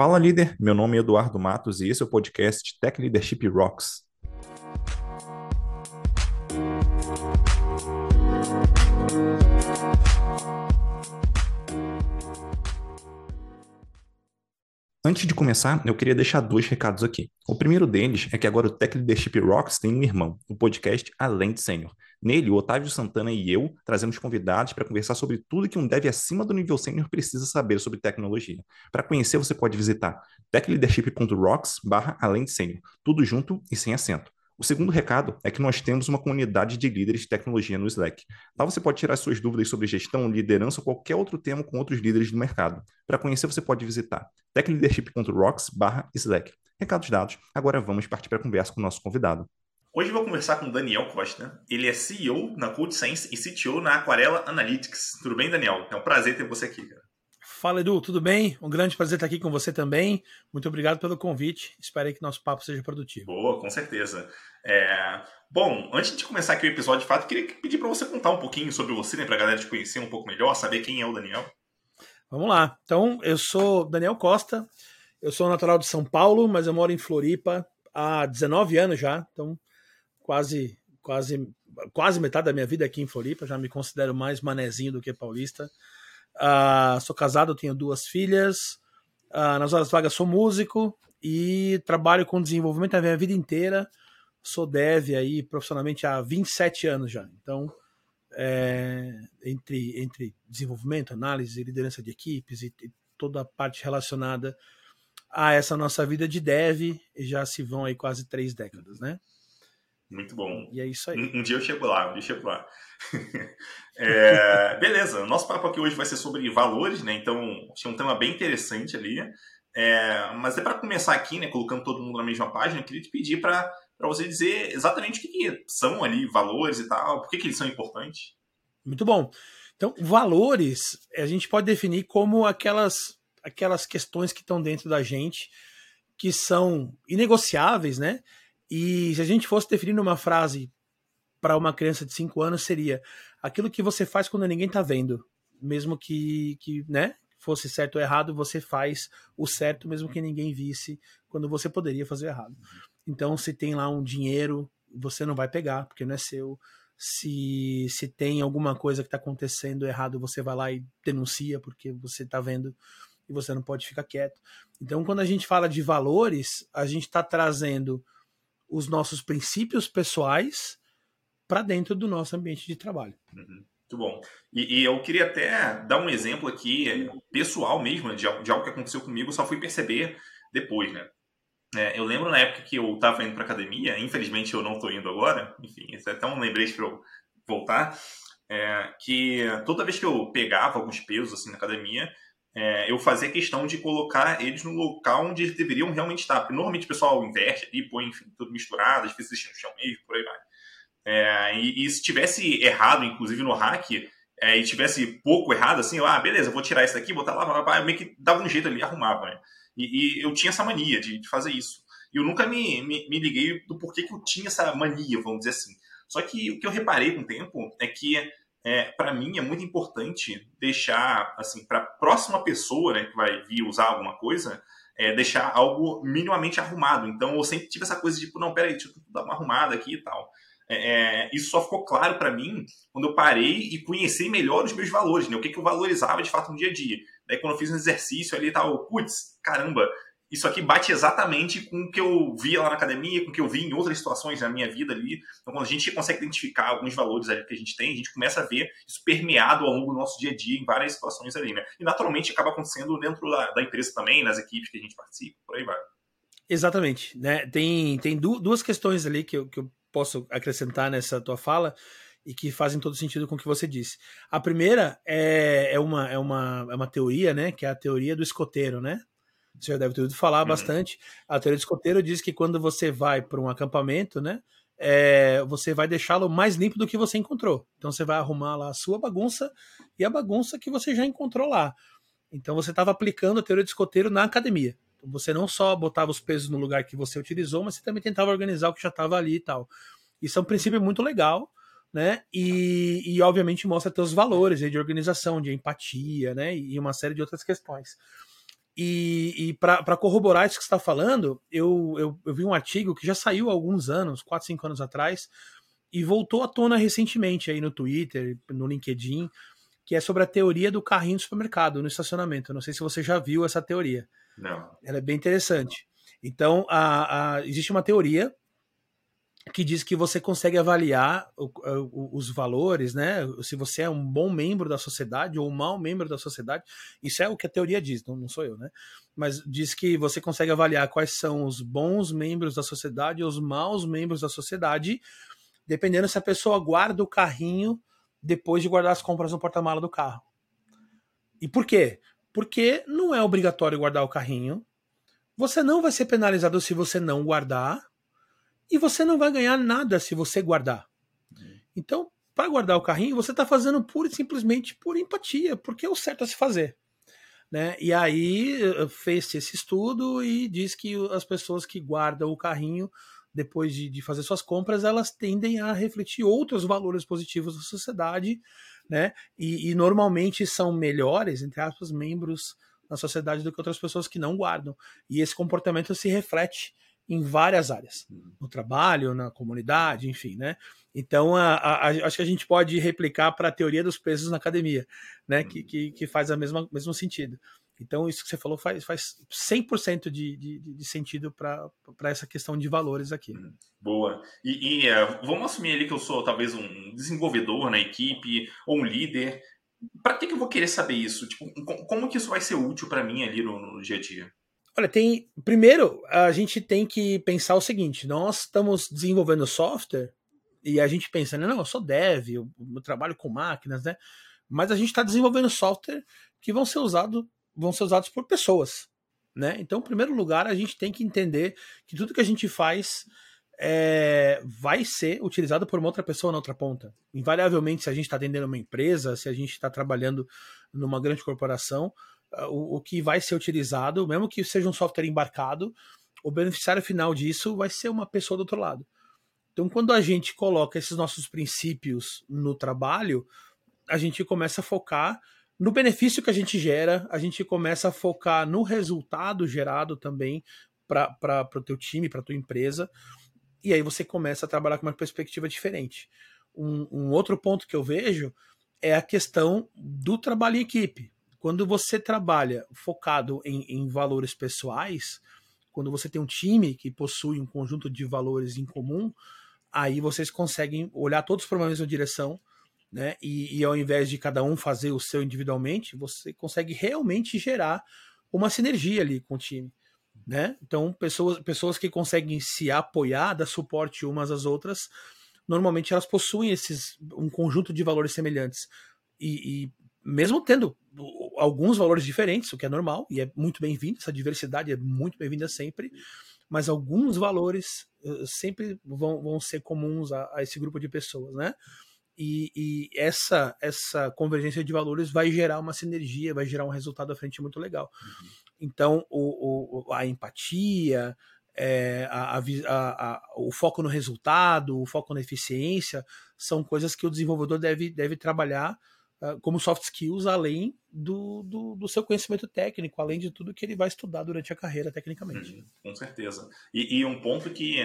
Fala líder, meu nome é Eduardo Matos e esse é o podcast Tech Leadership Rocks. Antes de começar, eu queria deixar dois recados aqui. O primeiro deles é que agora o Tech Leadership Rocks tem um irmão, o podcast Além de Sênior. Nele, o Otávio Santana e eu trazemos convidados para conversar sobre tudo que um dev acima do nível sênior precisa saber sobre tecnologia. Para conhecer, você pode visitar techleadership.rocks barra além de sênior, tudo junto e sem acento. O segundo recado é que nós temos uma comunidade de líderes de tecnologia no Slack. Lá você pode tirar suas dúvidas sobre gestão, liderança ou qualquer outro tema com outros líderes do mercado. Para conhecer, você pode visitar techleadership.rocks/slack. Recados dados, agora vamos partir para a conversa com o nosso convidado. Hoje vou conversar com Daniel Costa. Ele é CEO na Code Sense e CTO na Aquarela Analytics. Tudo bem, Daniel? É um prazer ter você aqui, cara. Fala, Edu, tudo bem? Um grande prazer estar aqui com você também. Muito obrigado pelo convite. Espero que nosso papo seja produtivo. Boa, com certeza. É... Bom, antes de começar aqui o episódio de fato, queria pedir para você contar um pouquinho sobre você, né, para a galera te conhecer um pouco melhor, saber quem é o Daniel. Vamos lá. Então, eu sou Daniel Costa, eu sou natural de São Paulo, mas eu moro em Floripa há 19 anos já, então quase quase quase metade da minha vida aqui em Floripa, já me considero mais manezinho do que paulista. Uh, sou casado, tenho duas filhas. Uh, nas horas vagas sou músico e trabalho com desenvolvimento a minha vida inteira. Sou dev aí profissionalmente há 27 anos já. Então, é, entre, entre desenvolvimento, análise, liderança de equipes e, e, toda a parte relacionada a essa nossa vida de dev, já se vão aí quase três décadas, né? Muito bom. E é isso aí. Um, um dia eu chego lá, um dia eu chego lá. é, beleza, nosso papo aqui hoje vai ser sobre valores, né? Então, achei um tema bem interessante ali. É, mas é para começar aqui, né, colocando todo mundo na mesma página, eu queria te pedir para você dizer exatamente o que, que, são ali valores e tal, por que, que eles são importantes. Muito bom. Então, valores a gente pode definir como aquelas, aquelas questões que estão dentro da gente que são inegociáveis, né? E se a gente fosse definir uma frase para uma criança de 5 anos, seria aquilo que você faz quando ninguém está vendo. Mesmo que, que né, fosse certo ou errado, você faz o certo mesmo que ninguém visse quando você poderia fazer errado. Então, se tem lá um dinheiro, você não vai pegar, porque não é seu. Se, se tem alguma coisa que está acontecendo errado, você vai lá e denuncia, porque você está vendo e você não pode ficar quieto. Então, quando a gente fala de valores, a gente está trazendo os nossos princípios pessoais para dentro do nosso ambiente de trabalho. Uhum. Muito bom. E, e, eu queria até dar um exemplo aqui, pessoal mesmo, de, de algo que aconteceu comigo, só fui perceber depois, né? É, eu lembro na época que eu estava indo para academia, infelizmente eu não estou indo agora, enfim, isso é até um lembrete para eu voltar, é, que toda vez que eu pegava alguns pesos assim na academia, é, eu fazia questão de colocar eles no local onde eles deveriam realmente estar. Porque normalmente o pessoal inverte ali, põe enfim, tudo misturado, às vezes no chão mesmo, por aí vai. É, e, e, se tivesse errado, inclusive no hack, é, e tivesse pouco errado, assim, eu, ah, beleza, vou tirar isso daqui, botar lá, eu meio que dava um jeito ali, arrumava, né? E, e eu tinha essa mania de, de, fazer isso. E eu nunca me, me, me liguei do porquê que eu tinha essa mania, vamos dizer assim. Só que o que eu reparei com o tempo é que é, para mim é muito importante deixar, assim, para a próxima pessoa né, que vai vir usar alguma coisa, é, deixar algo minimamente arrumado. Então eu sempre tive essa coisa de, tipo, não, peraí, deixa eu dar uma arrumada aqui e tal. É, é isso só ficou claro para mim quando eu parei e conheci melhor os meus valores, né? O que, que eu valorizava de fato no dia a dia. Daí quando eu fiz um exercício ali e tal, putz, caramba, isso aqui bate exatamente com o que eu via lá na academia, com o que eu vi em outras situações na minha vida ali. Então, quando a gente consegue identificar alguns valores ali que a gente tem, a gente começa a ver isso permeado ao longo do nosso dia a dia em várias situações ali, né? E naturalmente acaba acontecendo dentro da, da empresa também, nas equipes que a gente participa, por aí vai. Exatamente, né? Tem, tem duas questões ali que eu, que eu posso acrescentar nessa tua fala e que fazem todo sentido com o que você disse. A primeira é, é, uma, é, uma, é uma teoria, né? Que é a teoria do escoteiro, né? Você já deve ter ouvido falar uhum. bastante. A teoria do escoteiro diz que quando você vai para um acampamento, né? É, você vai deixá-lo mais limpo do que você encontrou. Então você vai arrumar lá a sua bagunça e a bagunça que você já encontrou lá. Então você estava aplicando a teoria do escoteiro na academia. Então, você não só botava os pesos no lugar que você utilizou, mas você também tentava organizar o que já estava ali e tal. Isso é um princípio muito legal, né? E, e obviamente mostra teus valores de organização, de empatia, né? E uma série de outras questões. E, e para corroborar isso que você está falando, eu, eu, eu, vi um artigo que já saiu há alguns anos, 4, 5 anos atrás, e voltou à tona recentemente aí no Twitter, no LinkedIn, que é sobre a teoria do carrinho do supermercado no estacionamento. não sei se você já viu essa teoria. Não. Ela é bem interessante. Então, a, a, existe uma teoria que diz que você consegue avaliar o, o, os valores, né? Se você é um bom membro da sociedade ou um mau membro da sociedade. Isso é o que a teoria diz, não, não sou eu, né? Mas diz que você consegue avaliar quais são os bons membros da sociedade e os maus membros da sociedade, dependendo se a pessoa guarda o carrinho depois de guardar as compras no porta-mala do carro. E por quê? Porque não é obrigatório guardar o carrinho. Você não vai ser penalizado se você não guardar e você não vai ganhar nada se você guardar. Então, para guardar o carrinho, você está fazendo pura e simplesmente por empatia, porque é o certo a se fazer. Né? E aí eh, fez esse estudo e diz que as pessoas que guardam o carrinho depois de, de, fazer suas compras, elas tendem a refletir outros valores positivos da sociedade, né? E, e, normalmente são melhores, entre aspas, membros da sociedade do que outras pessoas que não guardam. E esse comportamento se reflete em várias áreas, uhum. no trabalho, na comunidade, enfim, né? Então, a, a, a, acho que a gente pode replicar para a teoria dos pesos na academia, né? Que, uhum. que, que faz o mesmo sentido. Então, isso que você falou faz, faz 100% de, de, de sentido para essa questão de valores aqui. Uhum. Boa. E, e uh, vamos assumir ali que eu sou talvez um desenvolvedor na equipe ou um líder. Para que, que eu vou querer saber isso? Tipo, como que isso vai ser útil para mim ali no, no dia a dia? Olha, tem. Primeiro, a gente tem que pensar o seguinte: nós estamos desenvolvendo software e a gente pensa, não, eu sou dev, eu, eu trabalho com máquinas, né? Mas a gente está desenvolvendo software que vão ser usados vão ser usados por pessoas, né? Então, em primeiro lugar, a gente tem que entender que tudo que a gente faz é, vai ser utilizado por uma outra pessoa na outra ponta. Invariavelmente, se a gente está atendendo uma empresa, se a gente está trabalhando numa grande corporação, o, o que vai ser utilizado, mesmo que seja um software embarcado, o beneficiário final disso vai ser uma pessoa do outro lado. Então, quando a gente coloca esses nossos princípios no trabalho, a gente começa a focar no benefício que a gente gera, a gente começa a focar no resultado gerado também para o teu time, para a tua empresa, e aí você começa a trabalhar com uma perspectiva diferente. Um, um outro ponto que eu vejo é a questão do trabalho em equipe. Quando você trabalha focado em, em valores pessoais, quando você tem um time que possui um conjunto de valores em comum, aí vocês conseguem olhar todos para uma mesma direção, né? E, e, ao invés de cada um fazer o seu individualmente, você consegue realmente gerar uma sinergia ali com o time, né? Então, pessoas, pessoas que conseguem se apoiar, dar suporte umas às outras, normalmente elas possuem esses um conjunto de valores semelhantes. E, e mesmo tendo alguns valores diferentes, o que é normal e é muito bem-vindo, essa diversidade é muito bem-vinda sempre, mas alguns valores uh, sempre vão, vão ser comuns a, a, esse grupo de pessoas, né? E, e, essa, essa convergência de valores vai gerar uma sinergia, vai gerar um resultado à frente muito legal. Uhum. Então, o, o, a empatia, é, a, a, o foco no resultado, o foco na eficiência, são coisas que o desenvolvedor deve, deve trabalhar como soft skills, além do, do, do, seu conhecimento técnico, além de tudo que ele vai estudar durante a carreira tecnicamente. Uhum, com certeza. E, e, um ponto que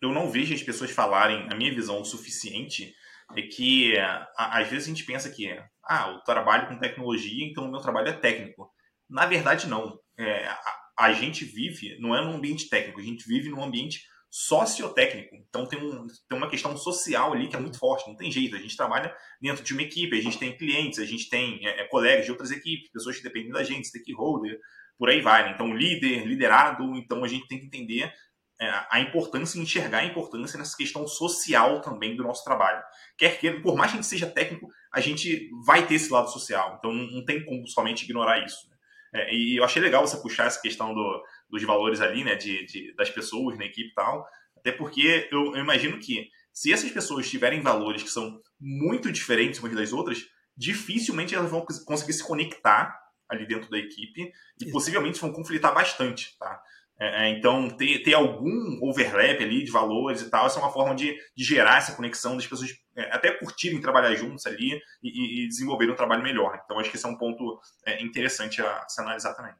eu não vejo as pessoas falarem, a minha visão, o suficiente, é que às vezes a gente pensa que ah, eu trabalho com tecnologia, então o meu trabalho é técnico. Na verdade, não. É, a, a gente vive, não é num ambiente técnico, a gente vive num ambiente sociotécnico. Então tem, um, tem uma questão social ali que é muito forte, não tem jeito. A gente trabalha dentro de uma equipe, a gente tem clientes, a gente tem é, é colegas de outras equipes, pessoas que dependem da gente, stakeholder, por aí vai. Né? Então, líder, liderado, então a gente tem que entender é, a importância, enxergar a importância nessa questão social também do nosso trabalho. Quer que, por mais que a gente seja técnico, a gente vai ter esse lado social. Então não, não tem como somente ignorar isso. Né? É, e eu achei legal você puxar essa questão do, dos valores ali, né, de, de, das pessoas na equipe e tal, até porque eu, eu, imagino que se essas pessoas tiverem valores que são muito diferentes umas das outras, dificilmente elas vão conseguir se conectar ali dentro da equipe e possivelmente vão conflitar bastante, tá? É, é, então, ter, ter algum overlap ali de valores e tal, essa é uma forma de, de gerar essa conexão das pessoas é, até curtirem trabalhar juntos ali e, e, desenvolver um trabalho melhor. Então, acho que esse é um ponto é, interessante a se analisar também.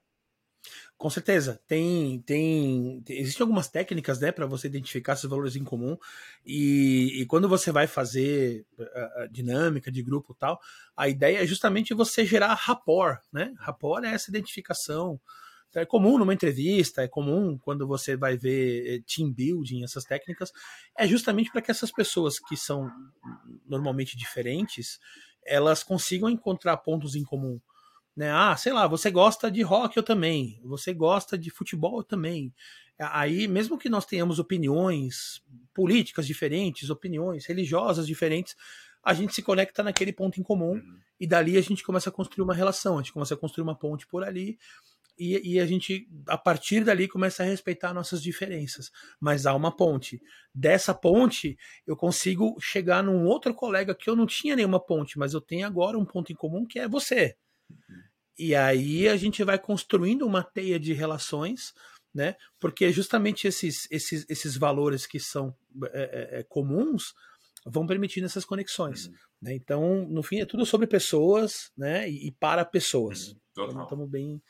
Com certeza. Tem, tem, existem algumas técnicas, né, para você identificar esses valores em comum. E, e quando você vai fazer a, a dinâmica de grupo tal, a ideia é justamente você gerar rapport, né? Rapport é essa identificação. Então, é comum numa entrevista, é comum quando você vai ver eh, team building, essas técnicas, é justamente para que essas pessoas que são normalmente diferentes, elas consigam encontrar pontos em comum. Né? Ah, sei lá, você gosta de rock, eu também. Você gosta de futebol, eu também. Aí, mesmo que nós tenhamos opiniões políticas diferentes, opiniões religiosas diferentes, a gente se conecta naquele ponto em comum uhum. e dali a gente começa a construir uma relação, a gente começa a construir uma ponte por ali e, e, a gente, a partir dali, começa a respeitar nossas diferenças. Mas há uma ponte. Dessa ponte, eu consigo chegar num outro colega que eu não tinha nenhuma ponte, mas eu tenho agora um ponto em comum que é você. Uhum. E aí a gente vai construindo uma teia de relações, né? Porque justamente esses, esses, esses valores que são é, é, é comuns vão permitindo essas conexões. Uhum. Né? Então, no fim, é tudo sobre pessoas, né? E, e para pessoas. Uhum. Então, estamos bem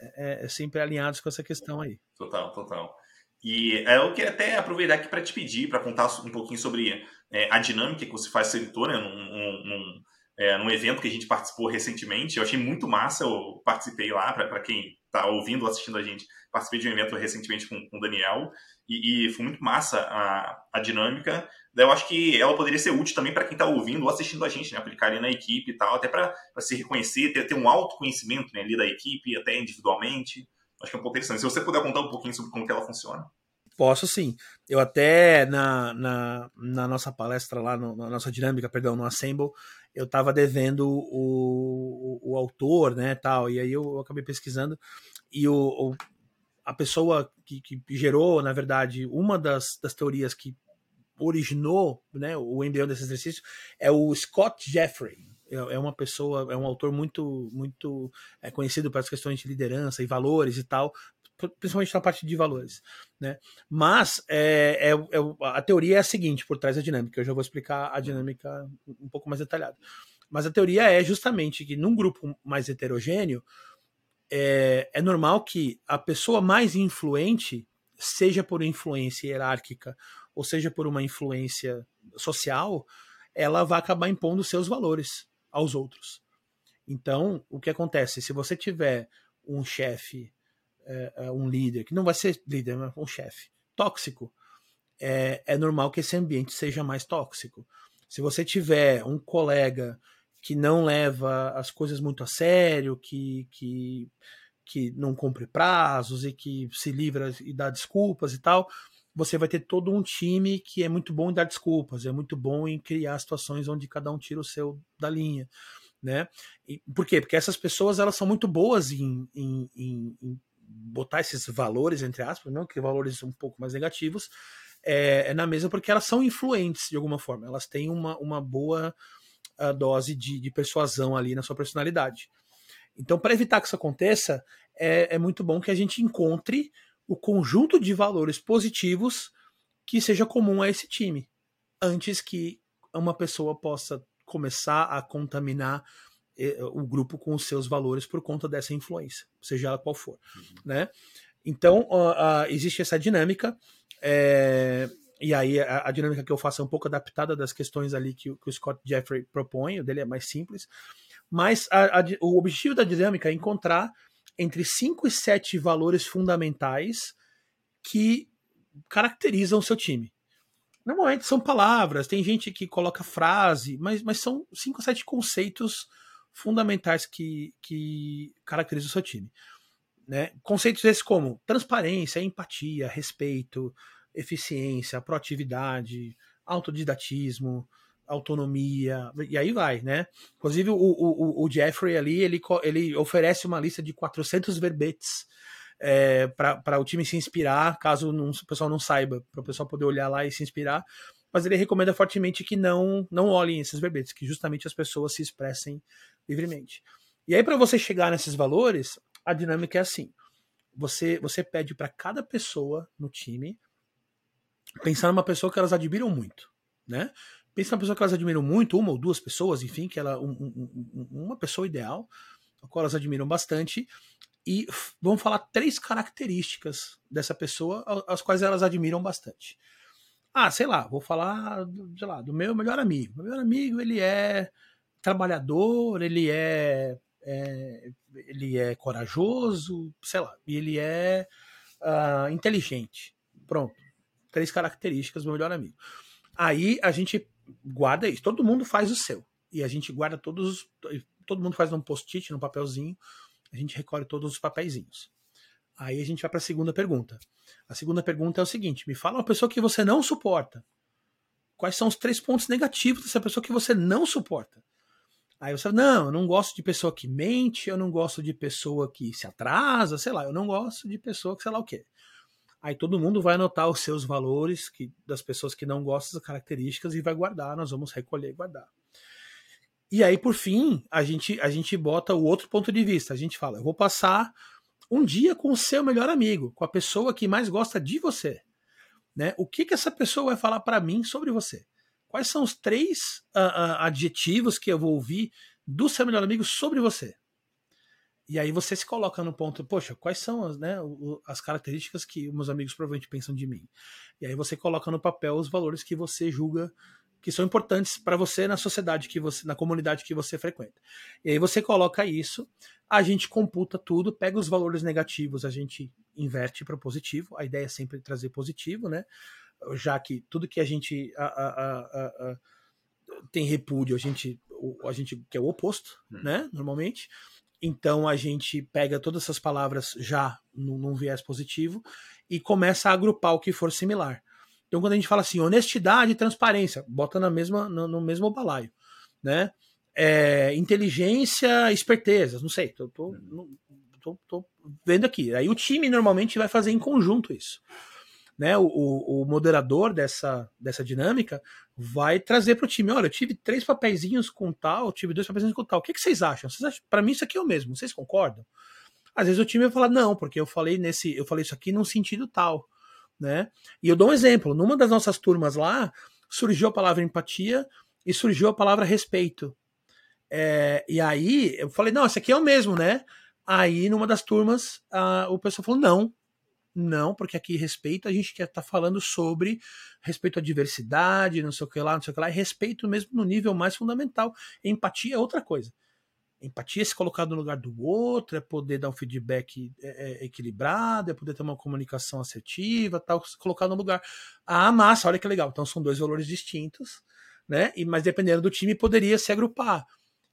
é, é, é, sempre alinhados com essa questão aí. Total, total. E é, eu queria até aproveitar aqui para te pedir, para contar um pouquinho sobre é, a dinâmica que você faz ser editor, né? Num, num, é, num evento que a gente participou recentemente. Eu achei muito massa, eu participei lá, para quem está ouvindo ou assistindo a gente, participei de um evento recentemente com, com o Daniel, e, e, foi muito massa a, a dinâmica. Eu acho que ela poderia ser útil também para quem está ouvindo ou assistindo a gente, né? Aplicar ali na equipe e tal, até para se reconhecer, ter, ter um autoconhecimento né, ali da equipe, até individualmente. Acho que é um pouco interessante. Se você puder contar um pouquinho sobre como que ela funciona. Posso sim. Eu até na, na, na nossa palestra lá, no, na nossa dinâmica, perdão, no Assemble, eu estava devendo o, o, o, autor, né, tal, e aí eu acabei pesquisando e o, o a pessoa que, que, gerou, na verdade, uma das, das teorias que originou né, o embrião desse exercício é o Scott Jeffrey. É, é uma pessoa, é um autor muito, muito é, conhecido pelas questões de liderança e valores e tal, principalmente na parte de valores, né? Mas é, é, é, a teoria é a seguinte por trás da dinâmica. Eu já vou explicar a dinâmica um pouco mais detalhada. Mas a teoria é justamente que num grupo mais heterogêneo é, é normal que a pessoa mais influente, seja por influência hierárquica ou seja por uma influência social, ela vai acabar impondo seus valores aos outros. Então, o que acontece? Se você tiver um chefe é, é, um líder, que não vai ser líder, mas um chefe tóxico, é, é normal que esse ambiente seja mais tóxico. Se você tiver um colega que não leva as coisas muito a sério, que, que, que não cumpre prazos e que se livra e dá desculpas e tal, você vai ter todo um time que é muito bom em dar desculpas, é muito bom em criar situações onde cada um tira o seu da linha. Né? E, por quê? Porque essas pessoas elas são muito boas em, em, em, botar esses valores, entre aspas, não que valores um pouco mais negativos, é, é, na mesa porque elas são influentes de alguma forma, elas têm uma, uma boa uh, dose de, de, persuasão ali na sua personalidade. Então, para evitar que isso aconteça, é, é muito bom que a gente encontre o conjunto de valores positivos que seja comum a esse time, antes que uma pessoa possa começar a contaminar o grupo com os seus valores por conta dessa influência, seja ela qual for, uhum. né? Então uh, uh, existe essa dinâmica é, e aí a, a, dinâmica que eu faço é um pouco adaptada das questões ali que, que o Scott Jeffrey propõe, o dele é mais simples, mas a, a, o objetivo da dinâmica é encontrar entre 5 e 7 valores fundamentais que caracterizam o seu time. Normalmente são palavras, tem gente que coloca frase, mas, mas são 5 ou 7 conceitos fundamentais que, que caracterizam o seu time. Né? Conceitos esses como transparência, empatia, respeito, eficiência, proatividade, autodidatismo, autonomia, e aí vai, né? Inclusive o, o, o Jeffrey ali, ele, ele oferece uma lista de 400 verbetes é, para o time se inspirar, caso não, o pessoal não saiba, para o pessoal poder olhar lá e se inspirar, mas ele recomenda fortemente que não, não olhem esses verbetes, que justamente as pessoas se expressem livremente. E aí, para você chegar nesses valores, a dinâmica é assim: você, você pede para cada pessoa no time pensar numa pessoa que elas admiram muito, né? Pensa numa pessoa que elas admiram muito, uma ou duas pessoas, enfim, que ela um, um, uma pessoa ideal, a qual elas admiram bastante, e vão falar três características dessa pessoa, as quais elas admiram bastante. Ah, sei lá, vou falar, sei lá, do meu melhor amigo. Meu melhor amigo, ele é trabalhador, ele é, é ele é corajoso, sei lá, ele é uh, inteligente. Pronto. Três características do melhor amigo. Aí a gente guarda isso. Todo mundo faz o seu. E a gente guarda todos. Todo mundo faz num post-it, num papelzinho. A gente recolhe todos os papeizinhos. Aí a gente vai para a segunda pergunta. A segunda pergunta é o seguinte: me fala uma pessoa que você não suporta. Quais são os três pontos negativos dessa pessoa que você não suporta? Aí você não, eu não gosto de pessoa que mente, eu não gosto de pessoa que se atrasa, sei lá, eu não gosto de pessoa que sei lá o quê. Aí todo mundo vai anotar os seus valores que, das pessoas que não gostam das características e vai guardar, nós vamos recolher e guardar. E aí, por fim, a gente, a gente bota o outro ponto de vista. A gente fala, eu vou passar um dia com o seu melhor amigo, com a pessoa que mais gosta de você. Né? O que, que essa pessoa vai falar para mim sobre você? Quais são os três uh, uh, adjetivos que eu vou ouvir do seu melhor amigo sobre você? E aí você se coloca no ponto, poxa, quais são as, né, as características que meus amigos provavelmente pensam de mim? E aí você coloca no papel os valores que você julga que são importantes para você na sociedade que você, na comunidade que você frequenta. E aí você coloca isso, a gente computa tudo, pega os valores negativos, a gente inverte para positivo. A ideia é sempre trazer positivo, né? já que tudo que a gente a, a, a, tem repúdio, a gente, a gente quer o oposto, hum. né? Normalmente. Então a gente pega todas essas palavras já num, num, viés positivo e começa a agrupar o que for similar. Então quando a gente fala assim, honestidade e transparência, bota na mesma, no, no mesmo balaio, né? É, inteligência, esperteza, não sei, tô, tô, hum. tô, tô, vendo aqui. Aí o time normalmente vai fazer em conjunto isso né, o, o moderador dessa, dessa dinâmica vai trazer para o time: olha, eu tive três papeizinhos com tal, tive dois papeizinhos com tal. O que, que vocês acham? Acham? Para mim, isso aqui é o mesmo. Vocês concordam? Às vezes o time vai falar, não, porque eu falei nesse, eu falei isso aqui num sentido tal. Né? E eu dou um exemplo. Numa das nossas turmas lá, surgiu a palavra empatia e surgiu a palavra respeito. É, e aí eu falei, não, esse aqui é o mesmo, né? Aí, numa das turmas, a, o pessoal falou, não, não, porque aqui respeito a gente quer estar tá falando sobre respeito à diversidade, não sei o que lá, não sei o que lá, e respeito mesmo no nível mais fundamental. Empatia é outra coisa. Empatia é se colocar no lugar do outro, é poder dar um feedback é, é, equilibrado, é poder ter uma comunicação assertiva, tal, se colocar no lugar. Ah, massa, olha que legal. Então são dois valores distintos, né? E, mas dependendo do time, poderia se agrupar.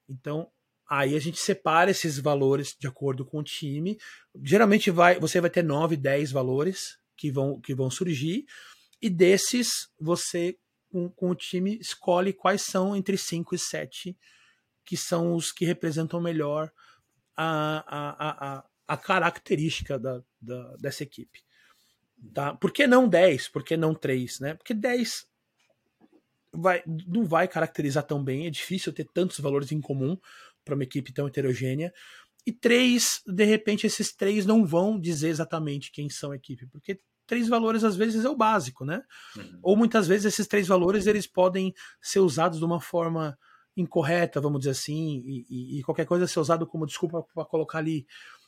Então, Aí a gente separa esses valores de acordo com o time. Geralmente vai, você vai ter 9, 10 valores que vão, que vão surgir. E desses, você, com, com o time, escolhe quais são entre 5 e 7 que são os que representam melhor a, a, a, a característica da, da, dessa equipe. Tá? Por que não 10? Por que não 3? Né? Porque 10 vai, não vai caracterizar tão bem, é difícil ter tantos valores em comum para uma equipe tão heterogênea. E três, de repente, esses três não vão dizer exatamente quem são a equipe, porque três valores às vezes é o básico, né? Uhum. Ou muitas vezes esses três valores eles podem ser usados de uma forma incorreta, vamos dizer assim, e, e, e qualquer coisa ser usado como desculpa para colocar ali.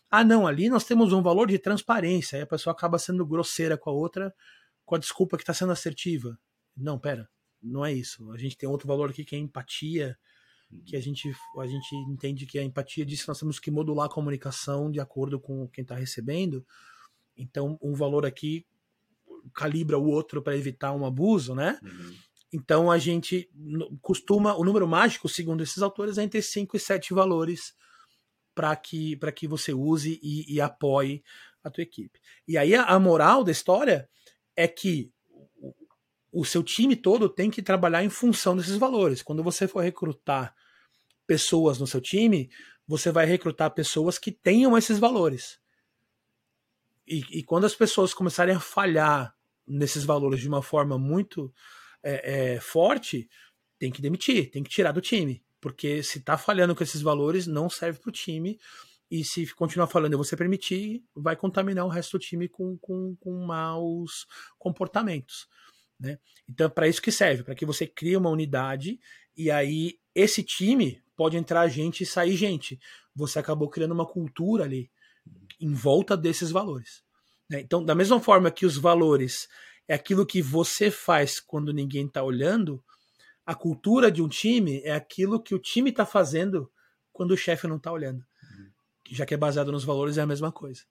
Ah, não, ali nós temos um valor de transparência, aí a pessoa acaba sendo grosseira com a outra, com a desculpa que está sendo assertiva. Não, pera, não é isso. A gente tem outro valor aqui que é empatia, que a gente, a gente entende que a empatia diz que nós temos que modular a comunicação de acordo com quem está recebendo. Então, um valor aqui calibra o outro para evitar um abuso, né? Uhum. Então, a gente costuma. O número mágico, segundo esses autores, é entre 5 e 7 valores para que, que você use e, e, apoie a tua equipe. E aí, a, a moral da história é que o seu time todo tem que trabalhar em função desses valores. Quando você for recrutar pessoas no seu time, você vai recrutar pessoas que tenham esses valores. E, e quando as pessoas começarem a falhar nesses valores de uma forma muito é, é, forte, tem que demitir, tem que tirar do time. Porque se está falhando com esses valores, não serve para o time. E se continuar falando e você permitir, vai contaminar o resto do time com, com, com maus comportamentos. Né? Então, para isso que serve, para que você crie uma unidade e aí esse time pode entrar gente e sair gente. Você acabou criando uma cultura ali em volta desses valores. Né? Então, da mesma forma que os valores é aquilo que você faz quando ninguém está olhando, a cultura de um time é aquilo que o time está fazendo quando o chefe não está olhando. Uhum. Já que é baseado nos valores, é a mesma coisa.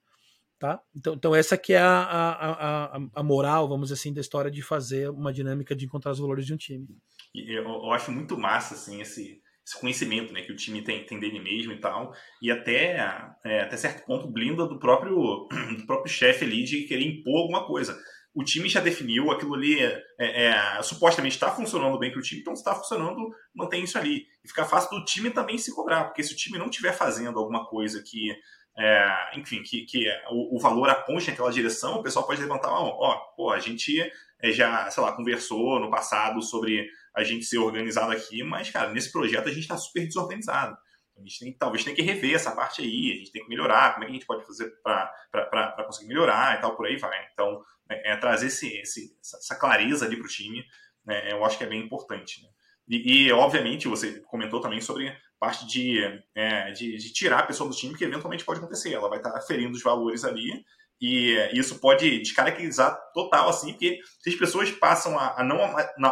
Tá? Então, então essa que é a, a, a, a, moral, vamos dizer assim, da história de fazer uma dinâmica de encontrar os valores de um time. Eu, eu acho muito massa assim, esse, esse conhecimento né, que o time tem, tem dele mesmo e tal, e até, é, até certo ponto blinda do próprio, do próprio chefe ali de querer impor alguma coisa o time já definiu, aquilo ali é, é, é supostamente está funcionando bem para o time, então se está funcionando, mantém isso ali. E fica fácil do time também se cobrar, porque se o time não estiver fazendo alguma coisa que, é, enfim, que, que o, o, valor aponte naquela direção, o pessoal pode levantar a mão. Ó, pô, a gente é, já, sei lá, conversou no passado sobre a gente ser organizado aqui, mas, cara, nesse projeto a gente está super desorganizado. A gente tem, talvez tem que rever essa parte aí, a gente tem que melhorar, como é que a gente pode fazer para conseguir melhorar e tal, por aí vai. Então, é, é trazer esse, esse, essa clareza ali para o time, né, eu acho que é bem importante. Né? E, e, obviamente, você comentou também sobre parte de, é, de, de, tirar a pessoa do time, que eventualmente pode acontecer. Ela vai estar ferindo os valores ali, e isso pode descaracterizar total, assim, porque se as pessoas passam a, a não,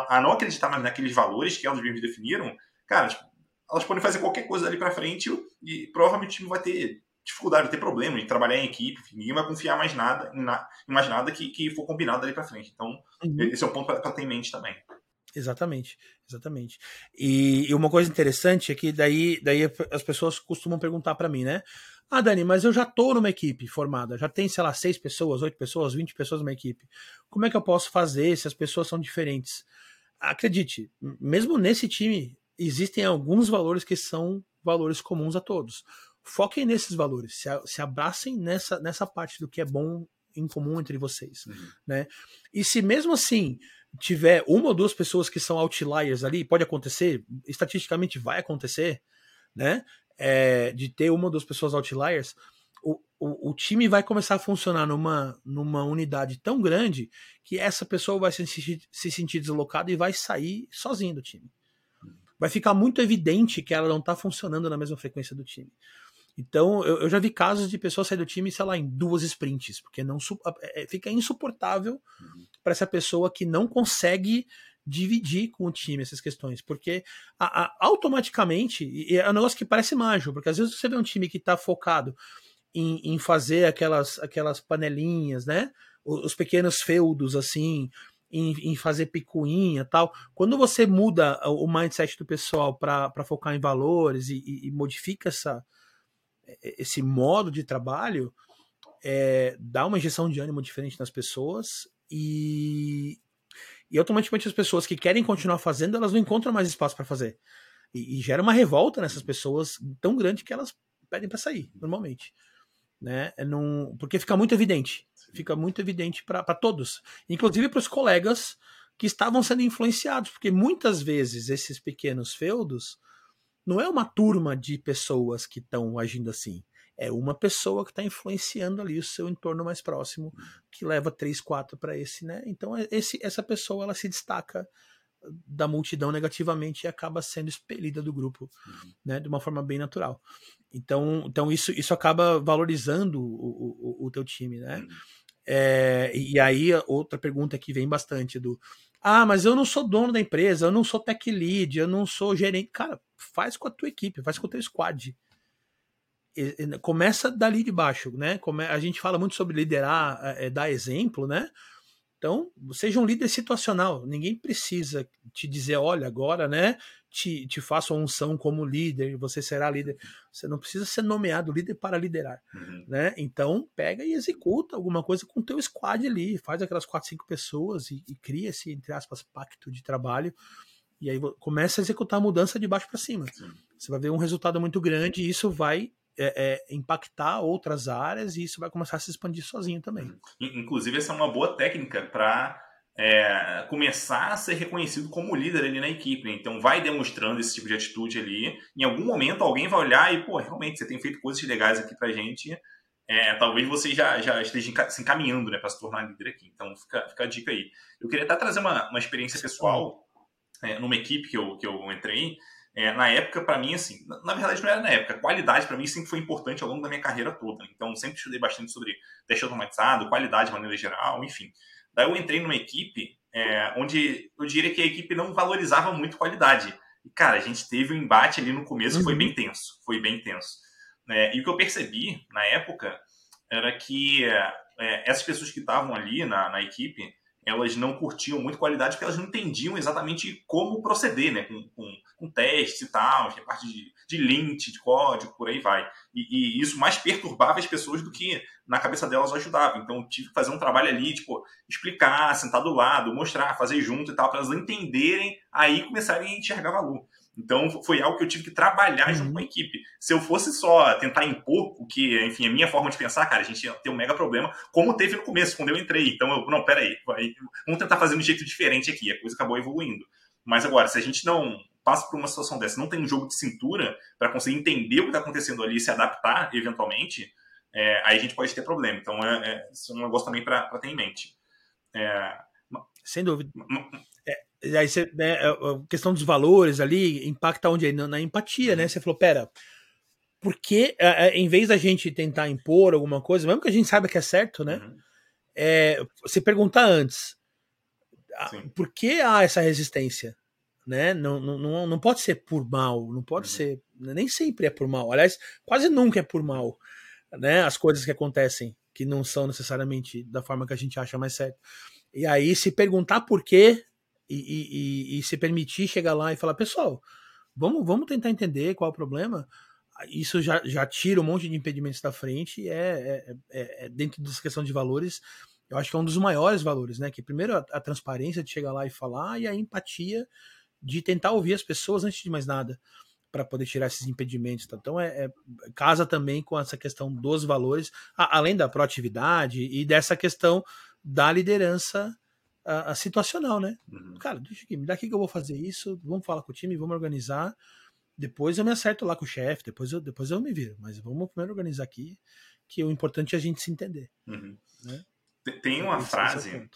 a, não acreditar mais naqueles valores que elas mesmas definiram, cara, tipo, elas podem fazer qualquer coisa ali para frente e provavelmente o time vai ter dificuldade, vai ter problema de trabalhar em equipe, ninguém vai confiar mais nada em, na, mais nada que, que for combinado ali para frente. Então, uhum. esse é um ponto para ter em mente também. Exatamente, exatamente. E, e, uma coisa interessante é que daí, daí as pessoas costumam perguntar para mim, né? Ah, Dani, mas eu já tô numa equipe formada, já tem, sei lá, seis pessoas, oito pessoas, vinte pessoas numa equipe. Como é que eu posso fazer se as pessoas são diferentes? Acredite, mesmo nesse time existem alguns valores que são valores comuns a todos. Foquem nesses valores, se, se abracem nessa, nessa parte do que é bom em comum entre vocês, uhum. né? E se mesmo assim tiver uma ou duas pessoas que são outliers ali, pode acontecer, estatisticamente vai acontecer, né? É, de ter uma ou duas pessoas outliers, o, o, o, time vai começar a funcionar numa, numa unidade tão grande que essa pessoa vai se, se sentir deslocada e vai sair sozinha do time vai ficar muito evidente que ela não está funcionando na mesma frequência do time. Então, eu, eu, já vi casos de pessoas sair do time, sei lá, em duas sprints, porque não é, fica insuportável uhum. para essa pessoa que não consegue dividir com o time essas questões, porque a, a, automaticamente, e é um negócio que parece mágico, porque às vezes você vê um time que está focado em, em, fazer aquelas, aquelas panelinhas, né? Os, os pequenos feudos, assim, em, em fazer picuinha tal. Quando você muda o mindset do pessoal para focar em valores e, e, e, modifica essa, esse modo de trabalho, é, dá uma injeção de ânimo diferente nas pessoas e, e automaticamente as pessoas que querem continuar fazendo, elas não encontram mais espaço para fazer. E, e, gera uma revolta nessas pessoas tão grande que elas pedem para sair, normalmente. Né? É num, porque fica muito evidente fica muito evidente para todos, inclusive para os colegas que estavam sendo influenciados, porque muitas vezes esses pequenos feudos não é uma turma de pessoas que estão agindo assim. É uma pessoa que está influenciando ali o seu entorno mais próximo, que leva três, quatro para esse, né? Então é, esse, essa pessoa ela se destaca da multidão negativamente e acaba sendo expelida do grupo, uhum. né? De uma forma bem natural. Então, então isso, isso acaba valorizando o, o, o teu time, né? Uhum. É, e aí, outra pergunta que vem bastante do. Ah, mas eu não sou dono da empresa, eu não sou tech lead, eu não sou gerente. Cara, faz com a tua equipe, faz com o teu squad. Começa dali de baixo, né? A gente fala muito sobre liderar, é, dar exemplo, né? Então, seja um líder situacional. Ninguém precisa te dizer, olha, agora, né? Te, te faço a unção como líder, você será líder. Você não precisa ser nomeado líder para liderar, uhum. né? Então, pega e executa alguma coisa com o teu squad ali, faz aquelas quatro, cinco pessoas e, e cria esse, entre aspas, pacto de trabalho. E aí começa a executar a mudança de baixo para cima. Sim. Você vai ver um resultado muito grande e isso vai é, é, impactar outras áreas e isso vai começar a se expandir sozinho também. Inclusive, essa é uma boa técnica para é, começar a ser reconhecido como líder ali na equipe. Né? Então, vai demonstrando esse tipo de atitude ali. Em algum momento, alguém vai olhar e, pô, realmente, você tem feito coisas legais aqui para gente. É, talvez você já, já esteja se encaminhando né, para se tornar líder aqui. Então, fica, fica a dica aí. Eu queria até trazer uma, uma experiência pessoal é, numa equipe que eu, que eu entrei É, na época, para mim, assim, na, na, verdade não era na época, qualidade para mim sempre foi importante ao longo da minha carreira toda. Então, sempre estudei bastante sobre teste automatizado, qualidade de maneira geral, enfim. Daí eu entrei numa equipe é, onde eu diria que a equipe não valorizava muito qualidade. E, cara, a gente teve um embate ali no começo que uhum. foi bem tenso. Foi bem tenso. É, e o que eu percebi na época era que é, essas pessoas que estavam ali na, na equipe, elas não curtiam muito qualidade porque elas não entendiam exatamente como proceder, né? Com, com, com testes e tal, que é parte de, de lint, de código, por aí vai. E, e, isso mais perturbava as pessoas do que na cabeça delas ajudava. Então tive que fazer um trabalho ali, tipo, explicar, sentar do lado, mostrar, fazer junto e tal, para elas entenderem, aí começarem a enxergar valor. Então foi algo que eu tive que trabalhar uhum. junto com a equipe. Se eu fosse só tentar impor o que, enfim, a minha forma de pensar, cara, a gente ia ter um mega problema, como teve no começo, quando eu entrei. Então, eu, não, peraí, vamos tentar fazer de um jeito diferente aqui. A coisa acabou evoluindo. Mas agora, se a gente não passa por uma situação dessa, não tem um jogo de cintura para conseguir entender o que está acontecendo ali e se adaptar eventualmente, é, aí a gente pode ter problema. Então, é, é, isso é um negócio também para ter em mente. É, Sem dúvida. É, aí você, né, a questão dos valores ali impacta onde? Na, empatia, né? Uhum. Você falou, pera, por que, em vez da gente tentar impor alguma coisa, mesmo que a gente saiba que é certo, né? Uhum. É, você perguntar antes, Sim. por que há essa resistência? Né? Não, não, não pode ser por mal, não pode uhum. ser, nem sempre é por mal. Aliás, quase nunca é por mal, né? As coisas que acontecem que não são necessariamente da forma que a gente acha mais certo. E aí, se perguntar por quê e, e, e, se permitir chegar lá e falar, pessoal, vamos, vamos tentar entender qual é o problema. Isso já, já tira um monte de impedimentos da frente. É, é, é, é dentro dessa questão de valores, eu acho que é um dos maiores valores, né? Que primeiro a, a transparência de chegar lá e falar e a empatia de tentar ouvir as pessoas antes de mais nada para poder tirar esses impedimentos. Tá? Então, é, é, casa também com essa questão dos valores, a, além da proatividade e dessa questão da liderança a, a situacional, né? Uhum. Cara, deixa aqui, me dá aqui que eu vou fazer isso, vamos falar com o time, vamos organizar. Depois eu me acerto lá com o chefe, depois eu, depois eu me viro. Mas vamos primeiro organizar aqui, que o importante é a gente se entender. Uhum. Né? Tem uma Esse é frase é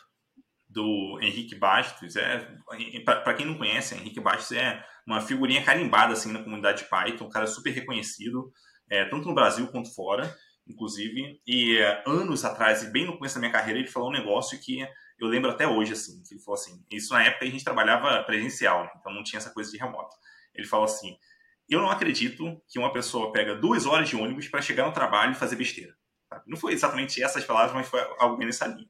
do Henrique Bastos, é, para quem não conhece, Henrique Bastos é uma figurinha carimbada assim na comunidade Python, um cara super reconhecido, é, tanto no Brasil quanto fora, inclusive. E é, anos atrás, e bem no começo da minha carreira, ele falou um negócio que eu lembro até hoje, assim, que ele falou assim, isso na época a gente trabalhava presencial, então não tinha essa coisa de remoto. Ele falou assim, eu não acredito que uma pessoa pega duas horas de ônibus para chegar no trabalho e fazer besteira. Não foi exatamente essas palavras, mas foi algo nessa linha.